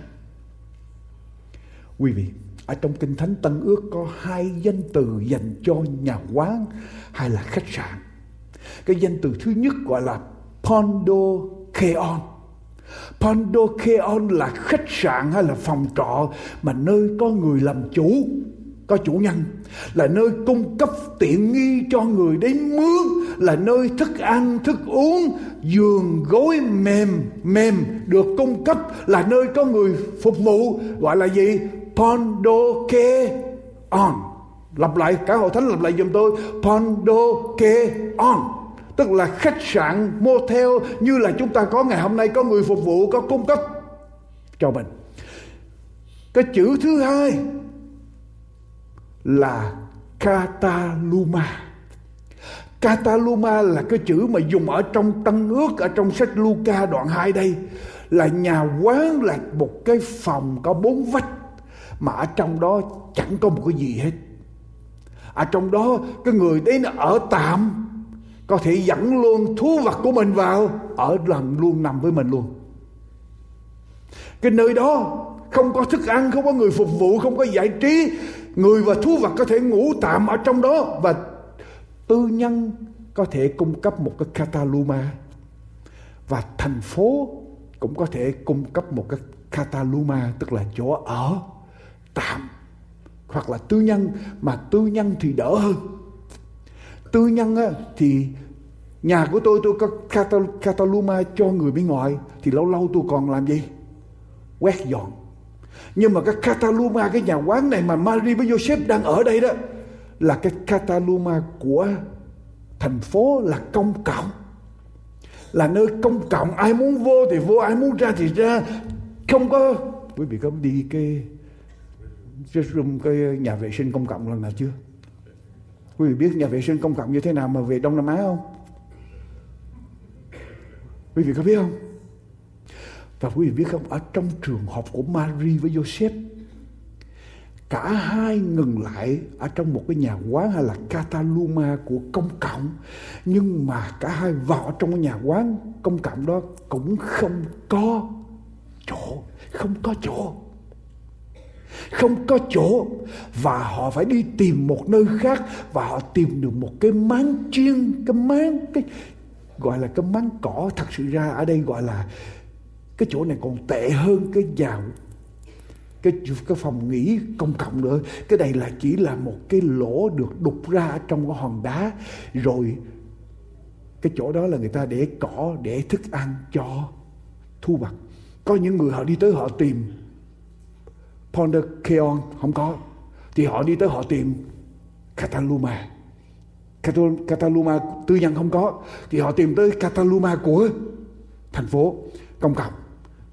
Quý vị, ở trong kinh thánh Tân ước có hai danh từ dành cho nhà quán hay là khách sạn. Cái danh từ thứ nhất gọi là Pondo Keon. Pondo là khách sạn hay là phòng trọ mà nơi có người làm chủ có chủ nhân. Là nơi cung cấp tiện nghi cho người đến mướn. Là nơi thức ăn, thức uống, giường, gối, mềm mềm được cung cấp. Là nơi có người phục vụ. Gọi là gì? Pondoke on. Lặp lại, cả hội thánh lặp lại giùm tôi. Pondoke on. Tức là khách sạn, motel, như là chúng ta có ngày hôm nay, có người phục vụ, có cung cấp cho mình. Cái chữ thứ hai là Cataluma. Cataluma là cái chữ mà dùng ở trong Tân ước ở trong sách Luca đoạn 2 đây là nhà quán là một cái phòng có bốn vách mà ở trong đó chẳng có một cái gì hết. Ở trong đó cái người đến ở tạm có thể dẫn luôn thú vật của mình vào ở làm luôn nằm với mình luôn. Cái nơi đó không có thức ăn, không có người phục vụ, không có giải trí, người và thú vật có thể ngủ tạm ở trong đó và tư nhân có thể cung cấp một cái Cataluma và thành phố cũng có thể cung cấp một cái Cataluma tức là chỗ ở tạm hoặc là tư nhân mà tư nhân thì đỡ hơn. Tư nhân á, thì nhà của tôi tôi có Cataluma cho người bên ngoài thì lâu lâu tôi còn làm gì? Quét dọn nhưng mà cái Cataluma, cái nhà quán này mà Mary với Joseph đang ở đây đó, là cái Cataluma của thành phố, là công cộng. Là nơi công cộng, ai muốn vô thì vô, ai muốn ra thì ra. Không có, quý vị có đi cái restroom cái nhà vệ sinh công cộng lần nào chưa? Quý vị biết nhà vệ sinh công cộng như thế nào mà về Đông Nam Á không? Quý vị có biết không? Và quý vị biết không, ở trong trường học của Marie với Joseph, cả hai ngừng lại ở trong một cái nhà quán hay là Cataluma của công cộng. Nhưng mà cả hai vào trong cái nhà quán công cộng đó cũng không có chỗ, không có chỗ. Không có chỗ và họ phải đi tìm một nơi khác và họ tìm được một cái máng chiên, cái máng cái gọi là cái máng cỏ thật sự ra ở đây gọi là cái chỗ này còn tệ hơn cái nhà cái cái phòng nghỉ công cộng nữa. Cái này là chỉ là một cái lỗ được đục ra trong cái hòn đá. Rồi cái chỗ đó là người ta để cỏ, để thức ăn cho thu vật có những người họ đi tới họ tìm. Pondakeon không có. Thì họ đi tới họ tìm Cataluma. Cataluma tư nhân không có. Thì họ tìm tới Cataluma của thành phố công cộng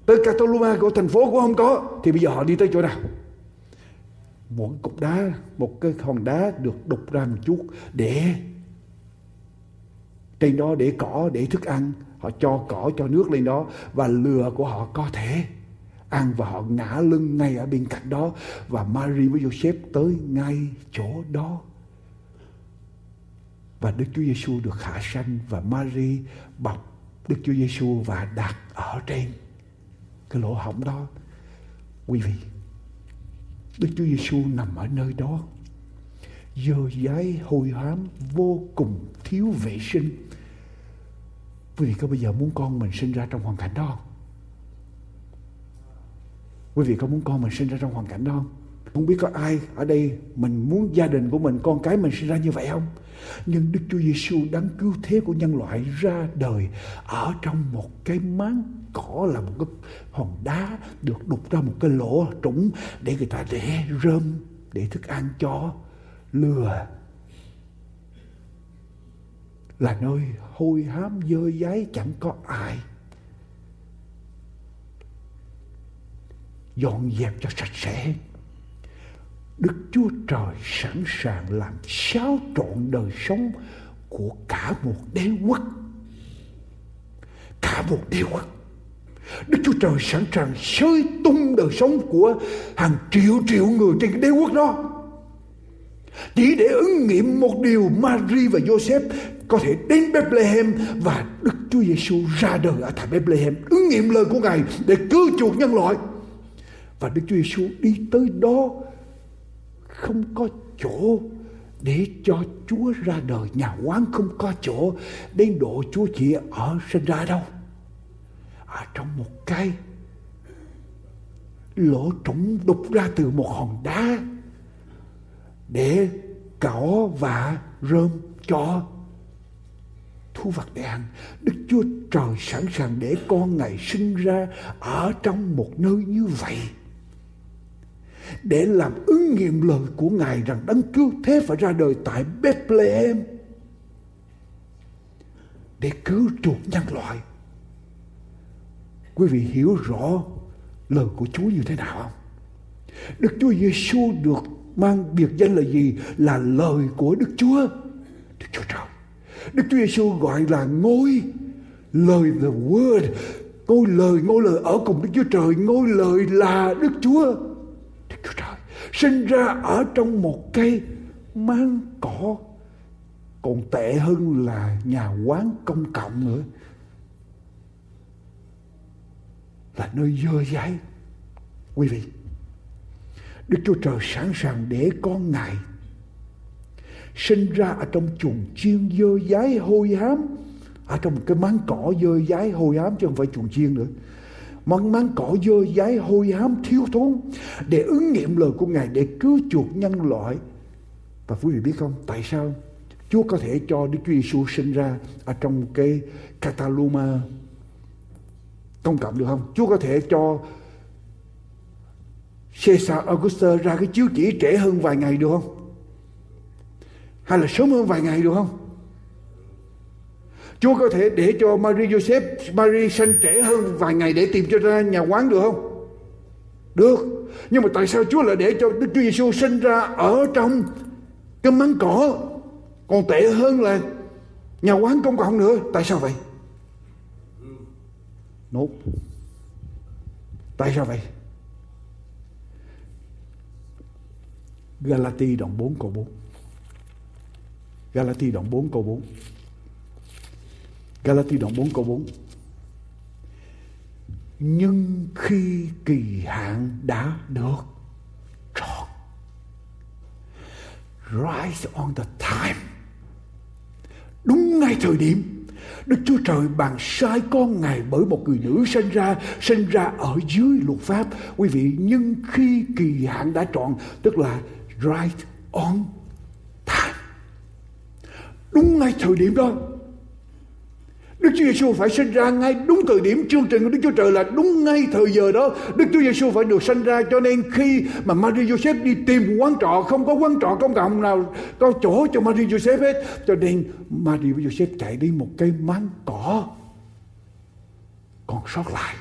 tới Cataluma của thành phố cũng không có, thì bây giờ họ đi tới chỗ nào? Một cục đá, một cái hòn đá được đục ra một chút để trên đó để cỏ, để thức ăn. Họ cho cỏ, cho nước lên đó và lừa của họ có thể ăn và họ ngã lưng ngay ở bên cạnh đó. Và Mary với Joseph tới ngay chỗ đó. Và Đức Chúa Giêsu được hạ sanh và Mary bọc Đức Chúa Giêsu và đặt ở trên cái lỗ hổng đó. Quý vị, Đức Chúa Giêsu nằm ở nơi đó. Dơ giấy hôi hám vô cùng thiếu vệ sinh. Quý vị có bây giờ muốn con mình sinh ra trong hoàn cảnh đó không? Quý vị có muốn con mình sinh ra trong hoàn cảnh đó không? Không biết có ai ở đây mình muốn gia đình của mình, con cái mình sinh ra như vậy không? Nhưng Đức Chúa Giêsu đáng cứu thế của nhân loại ra đời ở trong một cái máng cỏ là một cái hòn đá được đục ra một cái lỗ trũng để người ta để rơm, để thức ăn cho lừa. Là nơi hôi hám, dơ giấy, chẳng có ai. Dọn dẹp cho sạch sẽ. Đức Chúa Trời sẵn sàng làm xáo trộn đời sống của cả một đế quốc. Cả một đế quốc. Đức Chúa Trời sẵn sàng sơi tung đời sống của hàng triệu triệu người trên cái đế quốc đó. Chỉ để ứng nghiệm một điều Mary và Joseph có thể đến Bethlehem và Đức Chúa Giêsu ra đời ở tại Bethlehem ứng nghiệm lời của Ngài để cứu chuộc nhân loại. Và Đức Chúa Giêsu đi tới đó không có chỗ để cho Chúa ra đời. Nhà quán không có chỗ đến độ Chúa chỉ ở sinh ra đâu. Ở trong một cái lỗ trũng đục ra từ một hòn đá để cỏ và rơm cho thu vật để ăn. Đức Chúa Trời sẵn sàng để con Ngài sinh ra ở trong một nơi như vậy để làm ứng nghiệm lời của Ngài rằng đấng cứu thế phải ra đời tại Bethlehem để cứu chuộc nhân loại. Quý vị hiểu rõ lời của Chúa như thế nào không? Đức Chúa Giêsu được mang biệt danh là gì? Là lời của Đức Chúa. Đức Chúa Trời. Đức Chúa Giêsu gọi là ngôi, lời the word, ngôi lời ngôi lời ở cùng Đức Chúa Trời, ngôi lời là Đức Chúa Chúa Trời, sinh ra ở trong một cây mang cỏ, còn tệ hơn là nhà quán công cộng nữa. Là nơi dơ dãi quý vị, Đức Chúa Trời sẵn sàng để con Ngài sinh ra ở trong chuồng chiên dơ dái hôi hám, ở trong một cái máng cỏ dơ dái hôi hám chứ không phải chuồng chiên nữa mang mang cỏ dơ dái hôi hám thiếu thốn để ứng nghiệm lời của Ngài để cứu chuộc nhân loại. Và quý vị biết không, tại sao Chúa có thể cho Đức Chúa Giêsu sinh ra ở trong cái Cataluma công cộng được không? Chúa có thể cho Caesar Augustus ra cái chiếu chỉ trễ hơn vài ngày được không? Hay là sớm hơn vài ngày được không? Chúa có thể để cho Marie Joseph Marie sanh trẻ hơn vài ngày để tìm cho ra nhà quán được không? Được. Nhưng mà tại sao Chúa lại để cho Đức Chúa Giêsu sinh ra ở trong cái máng cỏ còn tệ hơn là nhà quán công cộng nữa? Tại sao vậy? Nốt. Tại sao vậy? Galati đoạn 4 câu 4. Galati đoạn 4 câu 4. Galati đoạn 4 câu 4 Nhưng khi kỳ hạn đã được trọn Right on the time Đúng ngay thời điểm Đức Chúa Trời bàn sai con Ngài bởi một người nữ sinh ra, sinh ra ở dưới luật pháp. Quý vị, nhưng khi kỳ hạn đã trọn, tức là right on time. Đúng ngay thời điểm đó, Đức Chúa Giêsu phải sinh ra ngay đúng thời điểm chương trình của Đức Chúa Trời là đúng ngay thời giờ đó. Đức Chúa Giêsu phải được sinh ra cho nên khi mà Maria Joseph đi tìm quán trọ, không có quán trọ công cộng nào có chỗ cho Maria Joseph hết. Cho nên Maria Joseph chạy đi một cây máng cỏ, còn sót lại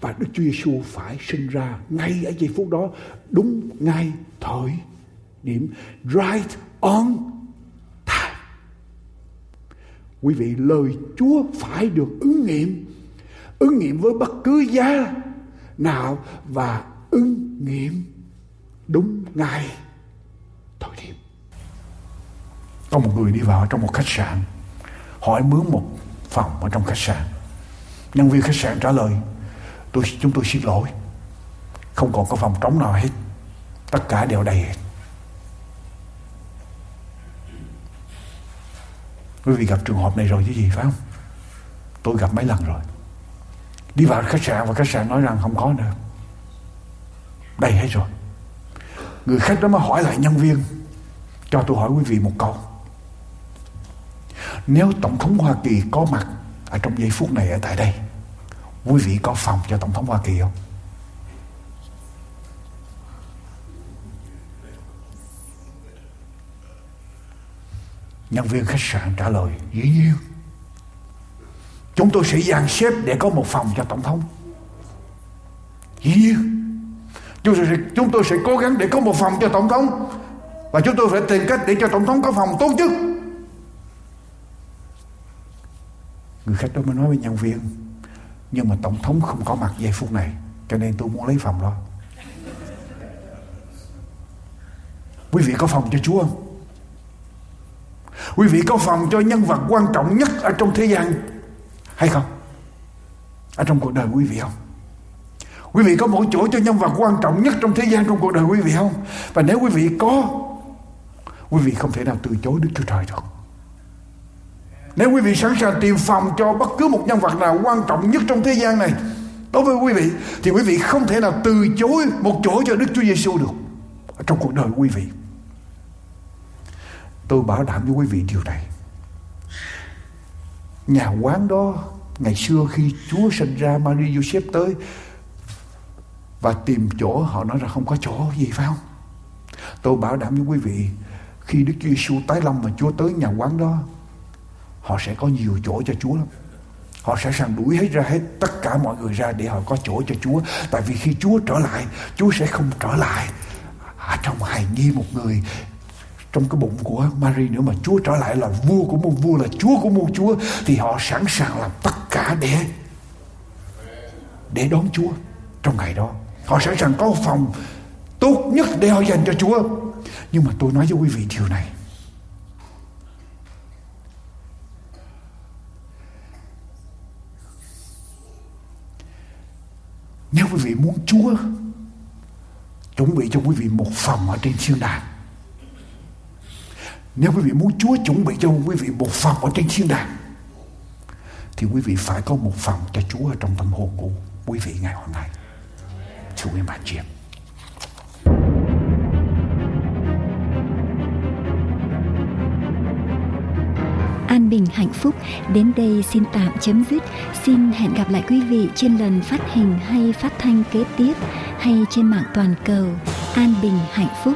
và Đức Chúa Giêsu phải sinh ra ngay ở giây phút đó, đúng ngay thời điểm right on. Quý vị, lời Chúa phải được ứng nghiệm ứng nghiệm với bất cứ giá nào và ứng nghiệm đúng ngày, thời điểm. Có một người đi vào trong một khách sạn, hỏi mướn một phòng ở trong khách sạn. Nhân viên khách sạn trả lời, tôi, chúng tôi xin lỗi, không còn có phòng trống nào hết, tất cả đều đầy hết quý vị gặp trường hợp này rồi chứ gì, phải không? Tôi gặp mấy lần rồi. Đi vào khách sạn và khách sạn nói rằng không có nữa. Đầy hết rồi. Người khách đó mới hỏi lại nhân viên, cho tôi hỏi quý vị một câu. Nếu tổng thống hoa kỳ có mặt ở trong giây phút này ở tại đây, quý vị có phòng cho tổng thống hoa kỳ không? Nhân viên khách sạn trả lời dĩ nhiên. Chúng tôi sẽ dàn xếp để có một phòng cho tổng thống. Dĩ nhiên. Chúng tôi sẽ, chúng tôi sẽ cố gắng để có một phòng cho tổng thống và chúng tôi phải tìm cách để cho tổng thống có phòng tốt nhất. Người khách đó mới nói với nhân viên nhưng mà tổng thống không có mặt giây phút này cho nên tôi muốn lấy phòng đó. Quý vị có phòng cho chúa không? Quý vị có phòng cho nhân vật quan trọng nhất ở trong thế gian hay không? Ở trong cuộc đời quý vị không? Quý vị có một chỗ cho nhân vật quan trọng nhất trong thế gian trong cuộc đời quý vị không? Và nếu quý vị có, quý vị không thể nào từ chối đức chúa trời được. Nếu quý vị sẵn sàng tìm phòng cho bất cứ một nhân vật nào quan trọng nhất trong thế gian này, đối với quý vị, thì quý vị không thể nào từ chối một chỗ cho Đức Chúa Giêsu được. Trong cuộc đời quý vị. Tôi bảo đảm với quý vị điều này. Nhà quán đó ngày xưa khi Chúa sinh ra Maria Joseph tới và tìm chỗ họ nói là không có chỗ gì phải không? Tôi bảo đảm với quý vị khi Đức Chúa Giêsu tái lâm và Chúa tới nhà quán đó họ sẽ có nhiều chỗ cho Chúa lắm. Họ sẽ sẵn đuổi hết ra hết tất cả mọi người ra để họ có chỗ cho Chúa. Tại vì khi Chúa trở lại, Chúa sẽ không trở lại ở trong hài nhi một người trong cái bụng của Mary nữa mà Chúa trở lại là vua của muôn vua là Chúa của muôn Chúa, thì họ sẵn sàng làm tất cả để để đón Chúa trong ngày đó. Họ sẵn sàng có phòng tốt nhất để họ dành cho Chúa. Nhưng mà tôi nói với quý vị điều này Nếu quý vị muốn Chúa chuẩn bị cho quý vị một phòng ở trên thiên đàng. Nếu quý vị muốn Chúa chuẩn bị cho quý vị một phòng ở trên thiên đàng, thì quý vị phải có một phòng cho Chúa ở trong tâm hồn của quý vị ngày hôm nay. Thưa quý bạn chị em. an bình, hạnh phúc đến đây xin tạm chấm dứt xin hẹn gặp lại quý vị trên lần phát hình hay phát thanh kế tiếp hay trên mạng toàn cầu an bình, hạnh phúc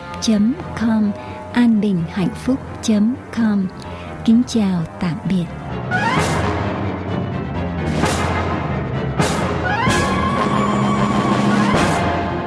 com an bình hạnh phúc com. Kính chào tạm biệt.